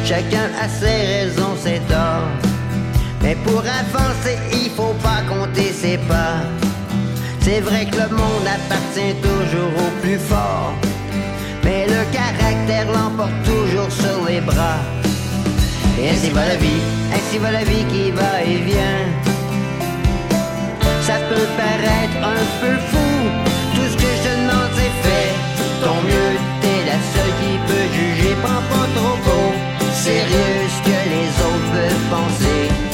Chacun a ses raisons, c'est tort. Mais pour avancer, il faut pas compter ses pas. C'est vrai que le monde appartient toujours au plus fort. Mais le caractère l'emporte toujours sur les bras. Et ainsi va la vie, ainsi va la vie qui va et vient. Ça peut paraître un peu fou, tout ce que je te demande c'est fait. Ton mieux, t'es la seule qui peut juger, prends pas trop beau. Sérieux ce que les autres peuvent penser.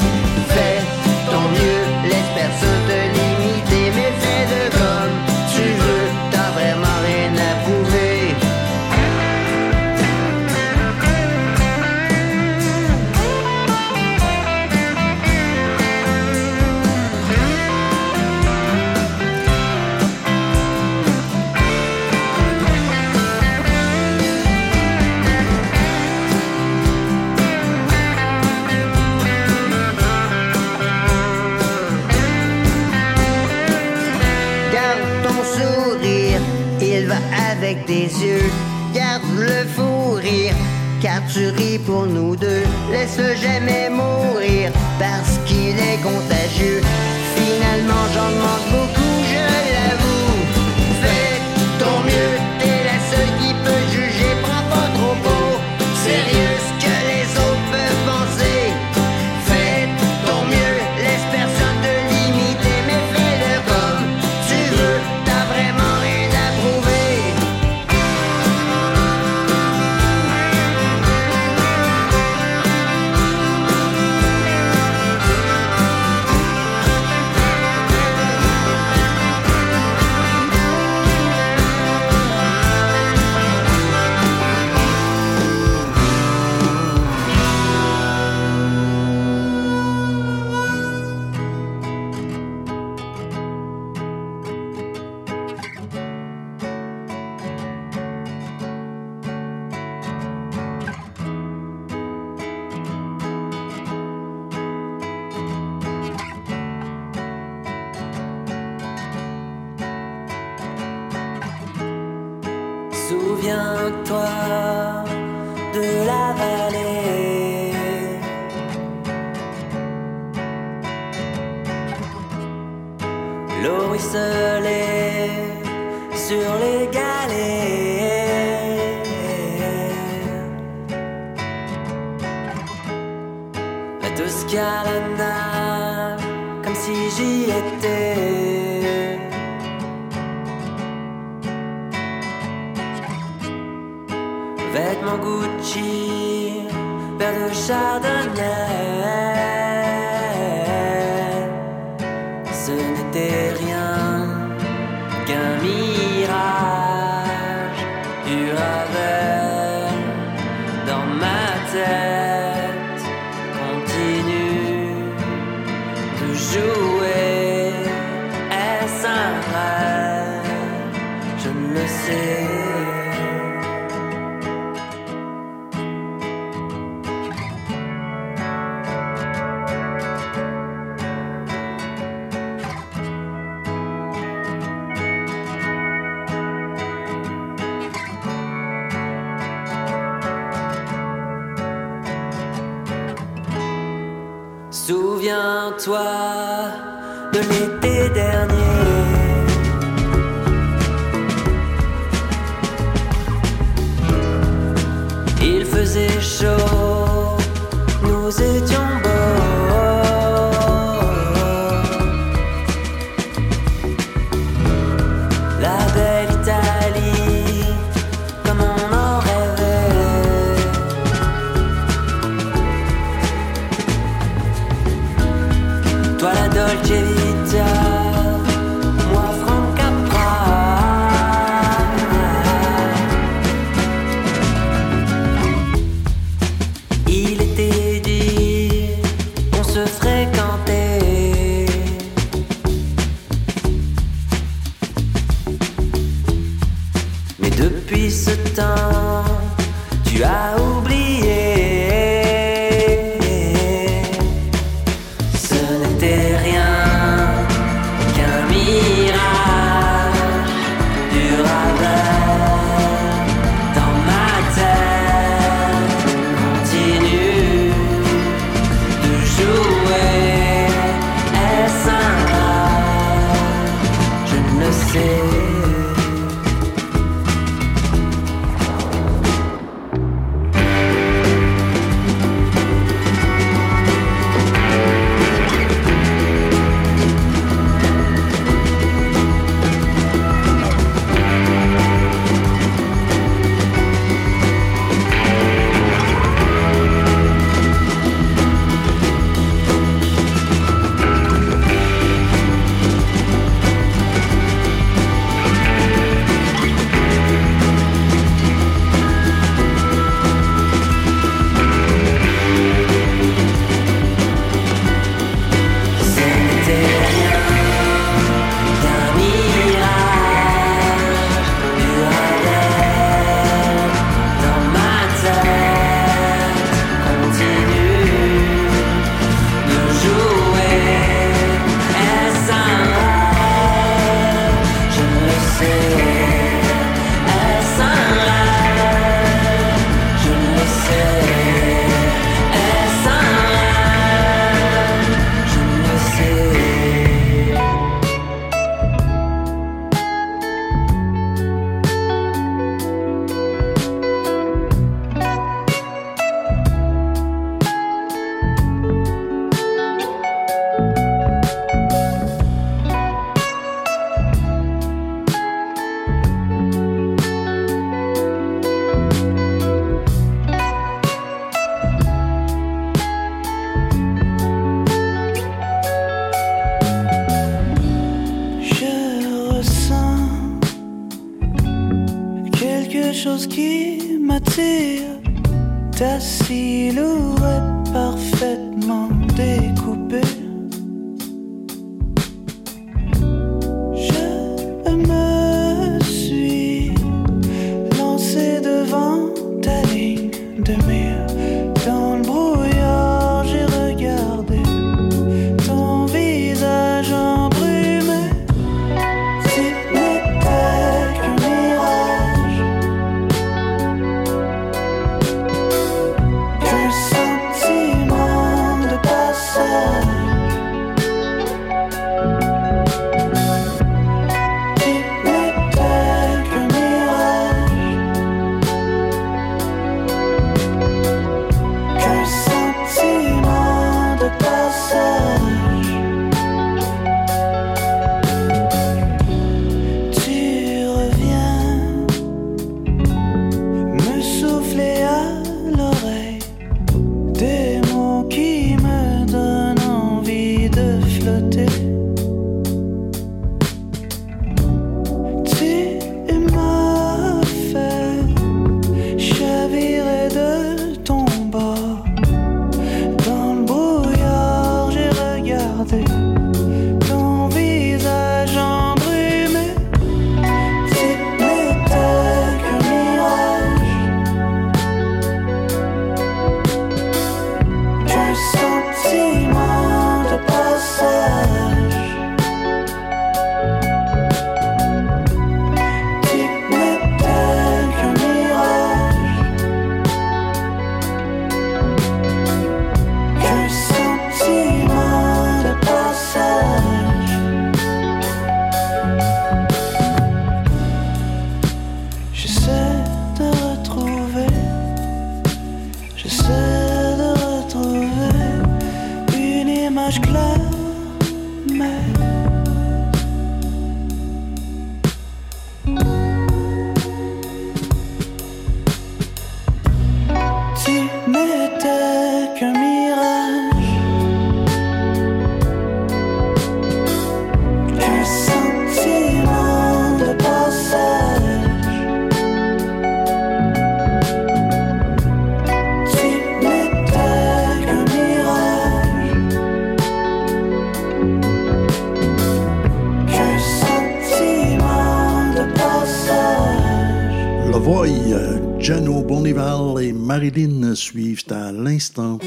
Garde le fou rire, car tu ris pour nous deux. Laisse-le jamais mourir, parce qu'il est contagieux. Finalement, j'en demande beaucoup. Marilyn suivent à l'instant.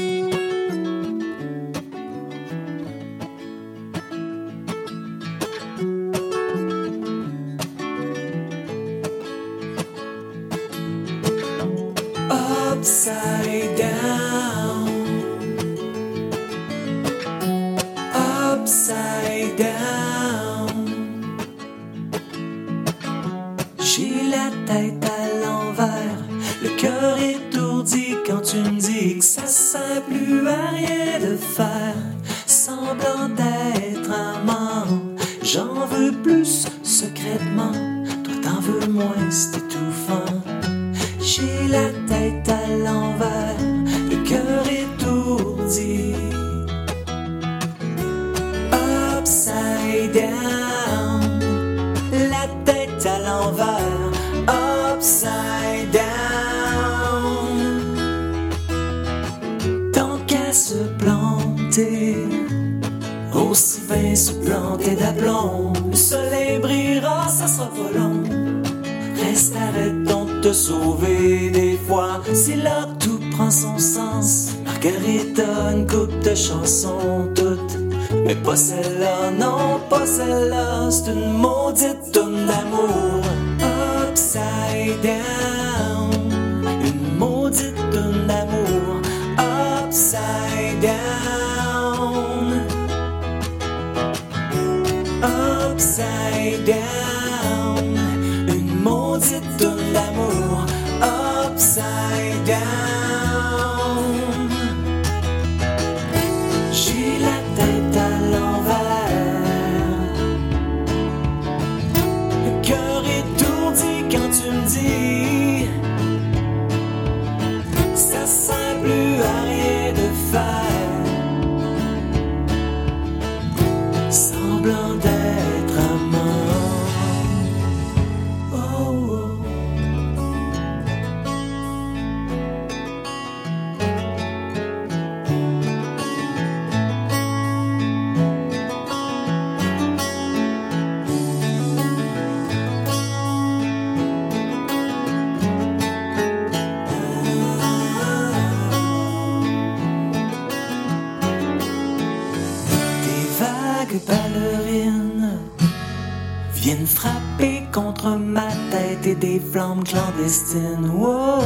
flamme clandestine. Wow,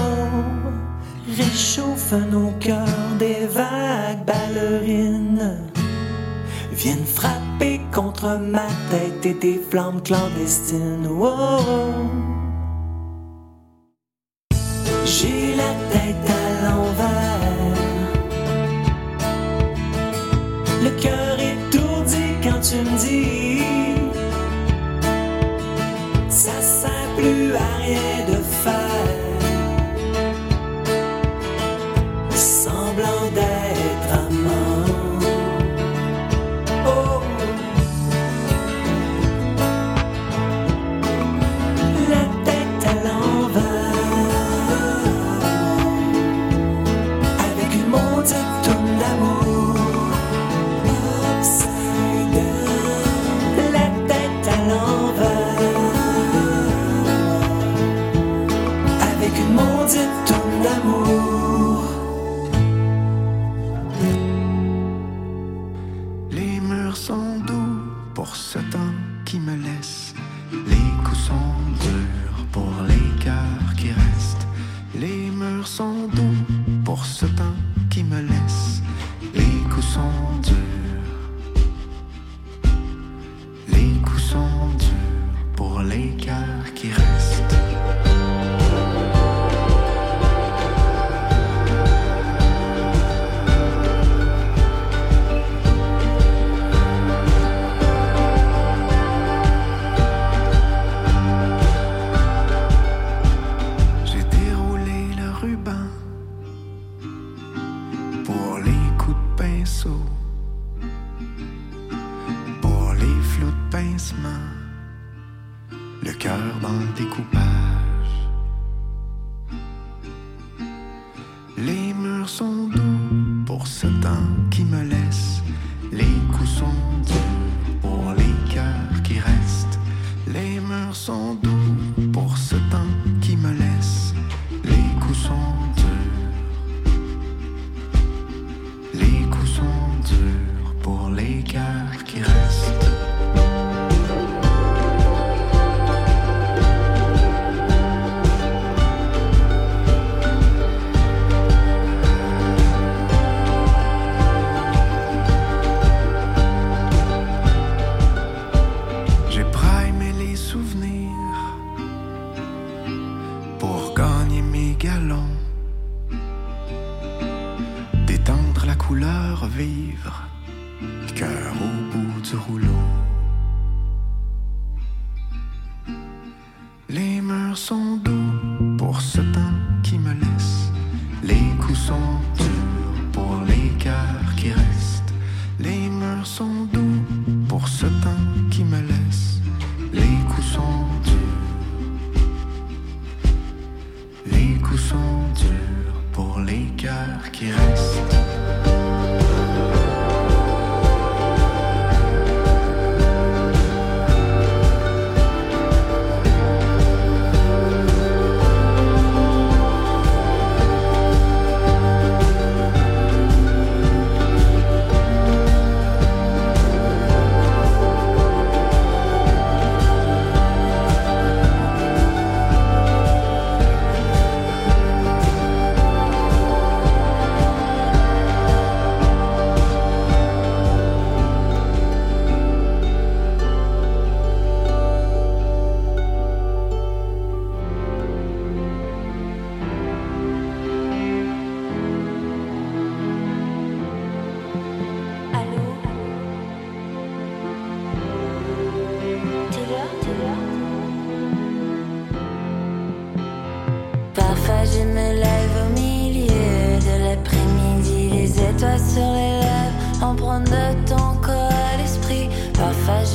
réchauffe nos cœurs des vagues ballerines. Viennent frapper contre ma tête et des flammes clandestines. Wow,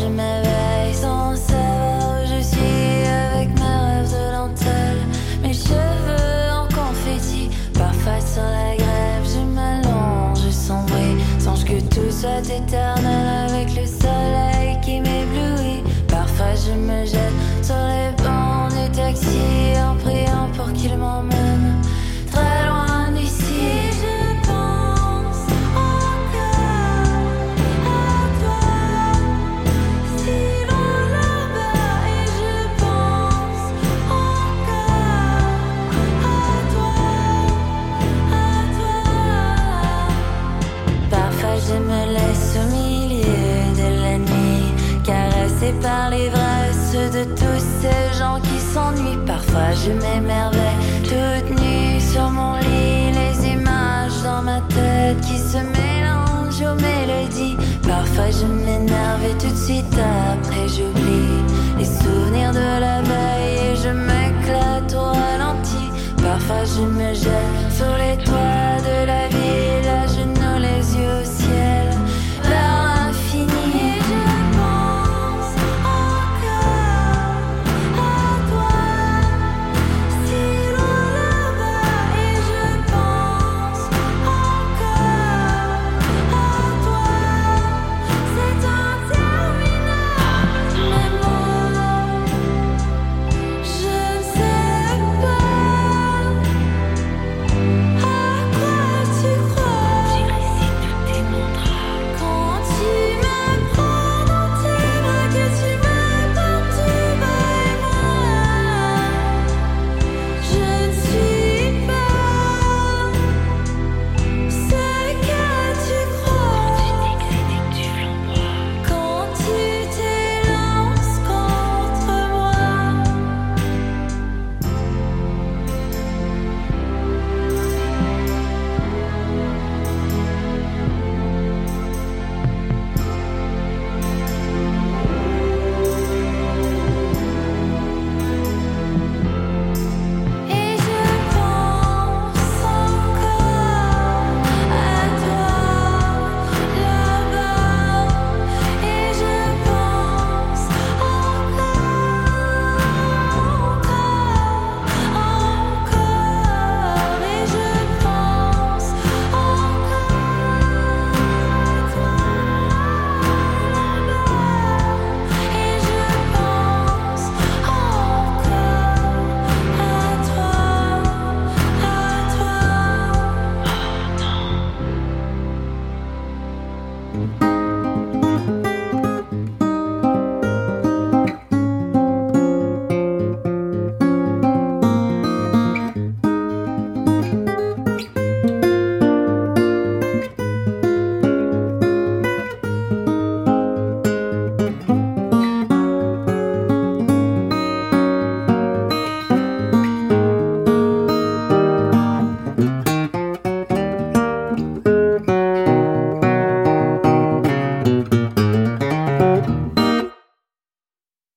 measurement je m'émerveille toute nue sur mon lit, les images dans ma tête qui se mélangent aux mélodies. Parfois je m'énerve et tout de suite après j'oublie les souvenirs de la veille et je m'éclate au ralenti. Parfois je me jette